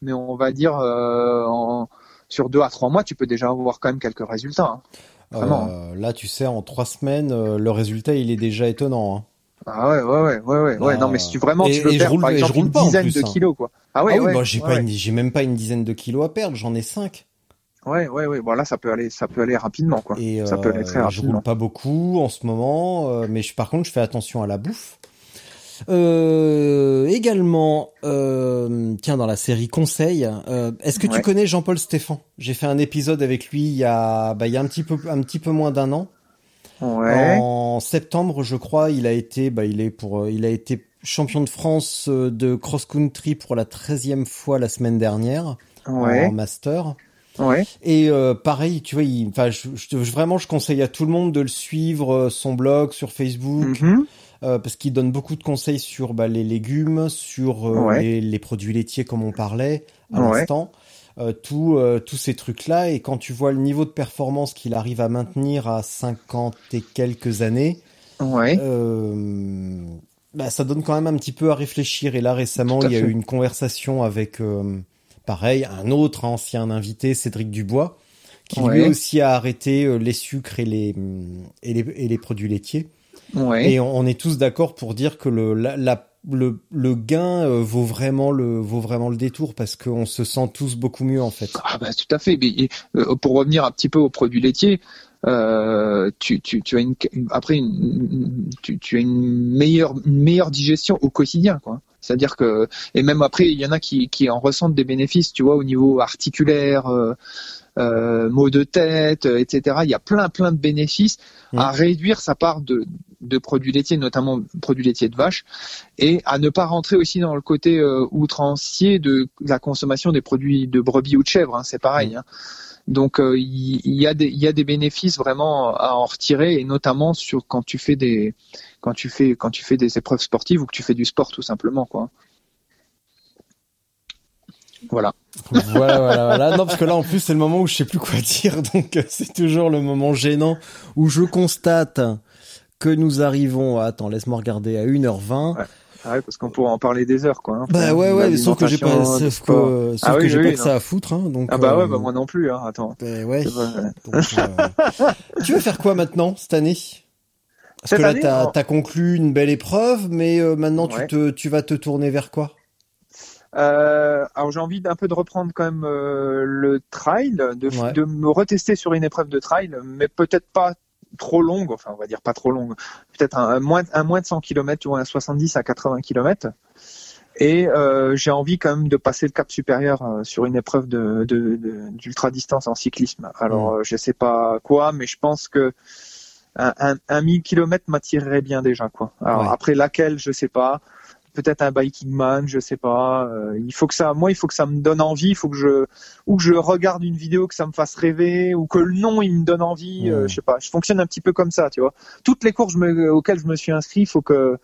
mais on va dire euh, en, sur deux à trois mois, tu peux déjà avoir quand même quelques résultats. hein. Vraiment. Euh, là, tu sais, en trois semaines, euh, le résultat, il est déjà étonnant. hein. Ah ouais, ouais, ouais, ouais, ouais. Bah, Non, mais si tu vraiment et- tu veux et je perdre roule- par je exemple roule une pas dizaine plus, de hein. kilos, quoi. Ah ouais, ah oui, ouais, bah, j'ai ouais, même pas une dizaine de kilos à perdre, j'en ai cinq. Ouais, ouais, ouais. Bon là, ça peut aller, ça peut aller rapidement, quoi. Et ça peut euh, aller très je rapidement. roule pas beaucoup en ce moment, euh, mais je, par contre, je fais attention à la bouffe. Euh, également, euh, tiens, dans la série Conseil, euh, est-ce que tu connais Jean-Paul Stéphan J'ai fait un épisode avec lui il y a, bah, il y a un petit peu, un petit peu moins d'un an. Ouais. En septembre, je crois, il a été, bah, il est pour, euh, il a été champion de France euh, de cross-country pour la treizième fois la semaine dernière Ouais. en master. Ouais. Et euh, pareil, tu vois, il, je, je- vraiment, je conseille à tout le monde de le suivre, euh, son blog sur Facebook, Mhm. Euh, parce qu'il donne beaucoup de conseils sur bah, les légumes, sur euh, Ouais. les, les produits laitiers comme on parlait à Ouais. l'instant, euh, tout, tous ces trucs-là. Et quand tu vois le niveau de performance qu'il arrive à maintenir à 50 et quelques années, Ouais. bah, ça donne quand même un petit peu à réfléchir. Et là, récemment, il y a fait. eu une conversation avec, pareil, un autre ancien invité, Cédric Dubois, qui lui aussi a arrêté les sucres et les, et les, et les produits laitiers. Ouais. Et on, on est tous d'accord pour dire que le, la, la- le, le gain euh, vaut vraiment le, vaut vraiment le détour parce qu'on se sent tous beaucoup mieux en fait. Ah bah tout à fait. Mais, euh, pour revenir un petit peu aux produits laitiers, euh, tu, tu, tu as une après une, tu, tu as une meilleure une meilleure digestion au quotidien quoi. C'est-à-dire que et même après il y en a qui, qui en ressentent des bénéfices, tu vois, au niveau articulaire, maux de tête, etc. Il y a plein plein de bénéfices à réduire sa part de de produits laitiers, notamment produits laitiers de vache, et à ne pas rentrer aussi dans le côté euh, outrancier de la consommation des produits de brebis ou de chèvre. hein, c'est pareil. hein. Donc euh, il y, a des y a des bénéfices vraiment à en retirer, et notamment sur quand tu fais des quand tu fais quand tu fais des épreuves sportives ou que tu fais du sport tout simplement quoi. Voilà. voilà, voilà, voilà. Non, parce que là, en plus, c'est le moment où je sais plus quoi dire, (laughs) donc euh, c'est toujours le moment gênant où je constate que nous arrivons à, attends, laisse-moi regarder, à 1h20. Ouais. Ah ouais, parce qu'on pourrait en parler des heures quoi. hein. Bah ouais, ouais, sauf que j'ai pas, sauf que, sauf Ah que j'ai oui, pas oui, que ça à foutre, hein, donc. Ah bah ouais, euh, bah moi non plus. Hein. Attends. bah ouais. Donc, euh, (laughs) tu veux faire quoi maintenant cette année? Parce Cette que là, t'as non. as conclu une belle épreuve, mais euh, maintenant Ouais. tu te, tu vas te tourner vers quoi? Euh, alors j'ai envie d'un peu de reprendre quand même euh, le trail, de, Ouais. de me retester sur une épreuve de trail, mais peut-être pas trop longue, enfin on va dire pas trop longue, peut-être un, un moins, un moins de 100 km, tu vois, un 70 à 80 km. Et euh, j'ai envie quand même de passer le cap supérieur euh, sur une épreuve de, de, de- d'ultra distance en cyclisme. Alors Mm. euh, je sais pas quoi, mais je pense que un, un, un 1000 km m'attirerait bien déjà quoi. Alors Ouais. après laquelle je sais pas. Peut-être un biking man, je sais pas. Euh, il faut que ça, moi, il faut que ça me donne envie. Il faut que je ou que je regarde une vidéo que ça me fasse rêver ou que le nom il me donne envie. euh, Mm. je sais pas. Je fonctionne un petit peu comme ça, tu vois. Toutes les courses me- auxquelles je me suis inscrit, il faut que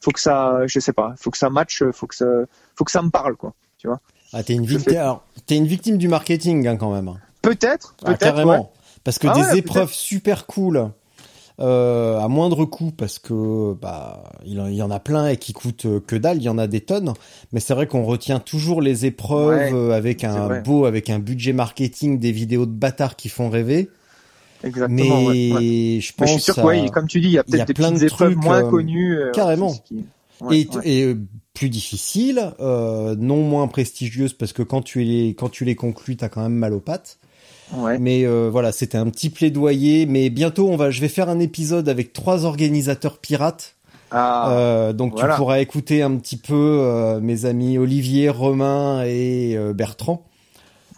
faut que ça, je sais pas, faut que ça matche, faut que ça, faut que ça me parle quoi. Ah, t'es une Je victime. fais- Alors, t'es une victime du marketing hein, quand même. Peut-être, Ah, carrément. ouais. Parce que Ah des ouais, épreuves super cool, euh, à moindre coût, parce que bah il y en a plein et qui coûtent euh, que dalle, il y en a des tonnes. Mais c'est vrai qu'on retient toujours les épreuves Ouais, euh, avec un beau, avec un budget marketing, des vidéos de bâtards qui font rêver. Exactement. Mais ouais, je Mais pense je suis sûr à- ouais, comme tu dis, il y a peut-être des plein de épreuves trucs, moins euh, connues. euh, carrément. qui- et, plus difficile, euh, non moins prestigieuse parce que quand tu les quand tu les conclus, t'as quand même mal aux pattes. Ouais. Mais euh, voilà, c'était un petit plaidoyer. Mais bientôt, on va, je vais faire un épisode avec trois organisateurs pirates. Ah, Euh, donc voilà. tu pourras écouter un petit peu euh, mes amis Olivier, Romain et Bertrand.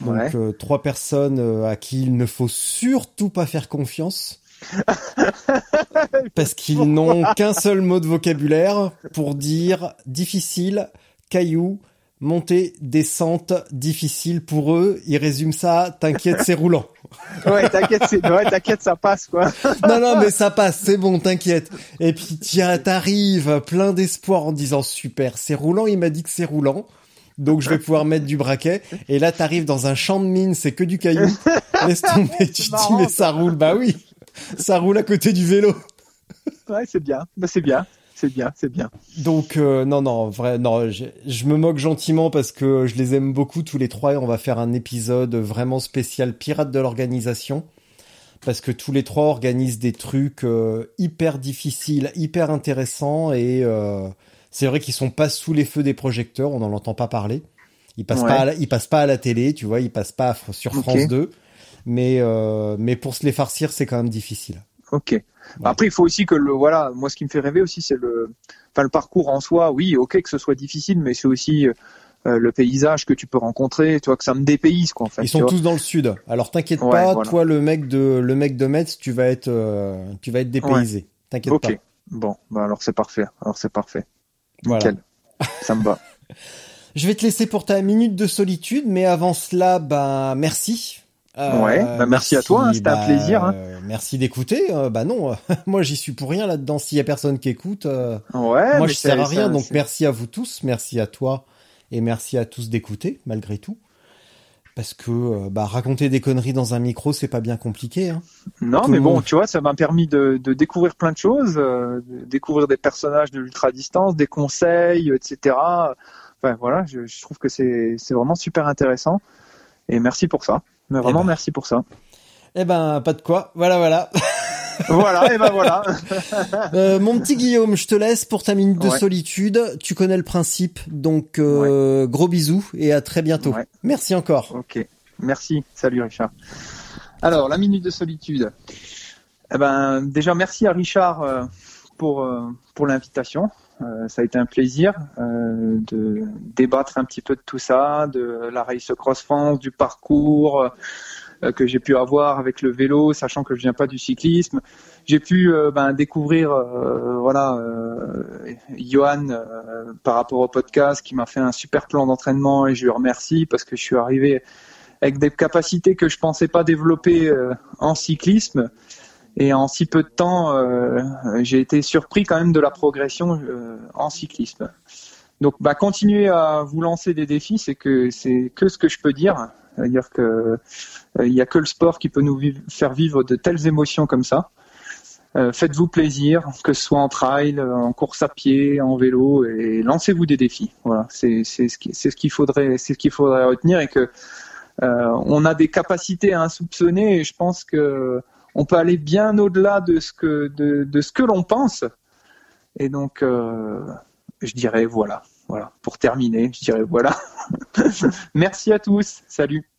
Donc Ouais. trois personnes à qui il ne faut surtout pas faire confiance. (laughs) parce qu'ils n'ont qu'un seul mot de vocabulaire pour dire difficile, caillou, montée, descente, difficile pour eux. Ils résument ça, t'inquiète, c'est roulant. (laughs) Ouais, t'inquiète, c'est- ouais, t'inquiète, ça passe quoi. (laughs) Non, non, mais ça passe, c'est bon, t'inquiète. Et puis tiens, t'arrives plein d'espoir en disant super, c'est roulant, il m'a dit que c'est roulant. Donc je vais pouvoir mettre du braquet. Et là, t'arrives dans un champ de mine, c'est que du caillou. (laughs) Laisse tomber, tu te dis, mais ça roule. Bah oui, ça roule à côté du vélo. Ouais, c'est bien. Bah, c'est bien. C'est bien, c'est bien. Donc euh, non, non, vrai, non, je, je me moque gentiment parce que je les aime beaucoup tous les trois et on va faire un épisode vraiment spécial pirate de l'organisation parce que tous les trois organisent des trucs euh, hyper difficiles, hyper intéressants et euh, c'est vrai qu'ils sont pas sous les feux des projecteurs, on n'en entend pas parler. Ils passent Ouais. pas, à la, ils passent pas à la télé, tu vois, ils passent pas sur. France 2, mais mais pour se les farcir, c'est quand même difficile. Ok. Après, il faut aussi que le voilà. Moi, ce qui me fait rêver aussi, c'est le, enfin, le parcours en soi. Oui, ok, que ce soit difficile, mais c'est aussi euh, le paysage que tu peux rencontrer. Tu vois, que ça me dépayse quoi. En fait, Ils sont vois. tous dans le sud. Alors t'inquiète Ouais, pas, voilà. toi le mec de le mec de Metz, tu vas être euh, tu vas être dépaysé. T'inquiète Ok. pas. Bon, bah alors c'est parfait. Alors c'est parfait. Voilà. Nickel. ça me va. (laughs) Je vais te laisser pour ta minute de solitude, mais avant cela, bah merci. Euh, Ouais, bah, merci à toi, hein, c'était un plaisir, hein. euh, Merci d'écouter. Euh, bah non, (laughs) moi j'y suis pour rien là-dedans. S'il y a personne qui écoute, euh, Ouais. moi je sers à rien. ça- Donc merci à vous tous, merci à toi et merci à tous d'écouter malgré tout. Parce que euh, bah raconter des conneries dans un micro, c'est pas bien compliqué. Hein. Non, Tout mais bon, monde. tu vois, ça m'a permis de, de découvrir plein de choses, euh, de découvrir des personnages de l'ultra distance, des conseils, etc. Enfin voilà, je, je trouve que c'est vraiment super intéressant. Et merci pour ça. Mais vraiment, ben. merci pour ça. Eh ben pas de quoi. Voilà voilà. voilà, et ben voilà. (laughs) Euh, mon petit Guillaume, je te laisse pour ta minute de Ouais. solitude. Tu connais le principe, donc euh, gros bisous et à très bientôt. Ouais. Merci encore. Ok, merci. Salut Richard. Alors, la minute de solitude. Eh ben, déjà, merci à Richard euh, pour, euh, pour l'invitation. Euh, ça a été un plaisir euh, de débattre un petit peu de tout ça, de la Race Cross France, du parcours euh, que j'ai pu avoir avec le vélo, sachant que je viens pas du cyclisme. J'ai pu ben, découvrir, euh, voilà, euh, Johan par rapport au podcast, qui m'a fait un super plan d'entraînement et je lui remercie parce que je suis arrivé avec des capacités que je pensais pas développer en cyclisme. Et en si peu de temps, euh, j'ai été surpris quand même de la progression euh, en cyclisme. Donc, bah, continuez à vous lancer des défis, c'est que c'est que ce que je peux dire. C'est-à-dire que euh, il y a que le sport qui peut nous faire vivre de telles émotions comme ça. Faites-vous plaisir, que ce soit en trail, en course à pied, en vélo, et lancez-vous des défis. Voilà, c'est ce qu'il faudrait, c'est ce qu'il faudrait retenir et que on a des capacités à insoupçonner et je pense que on peut aller bien au-delà de ce que de, de ce que l'on pense. Et donc, euh, je dirais voilà, voilà. Pour terminer, je dirais voilà. (laughs) Merci à tous. Salut.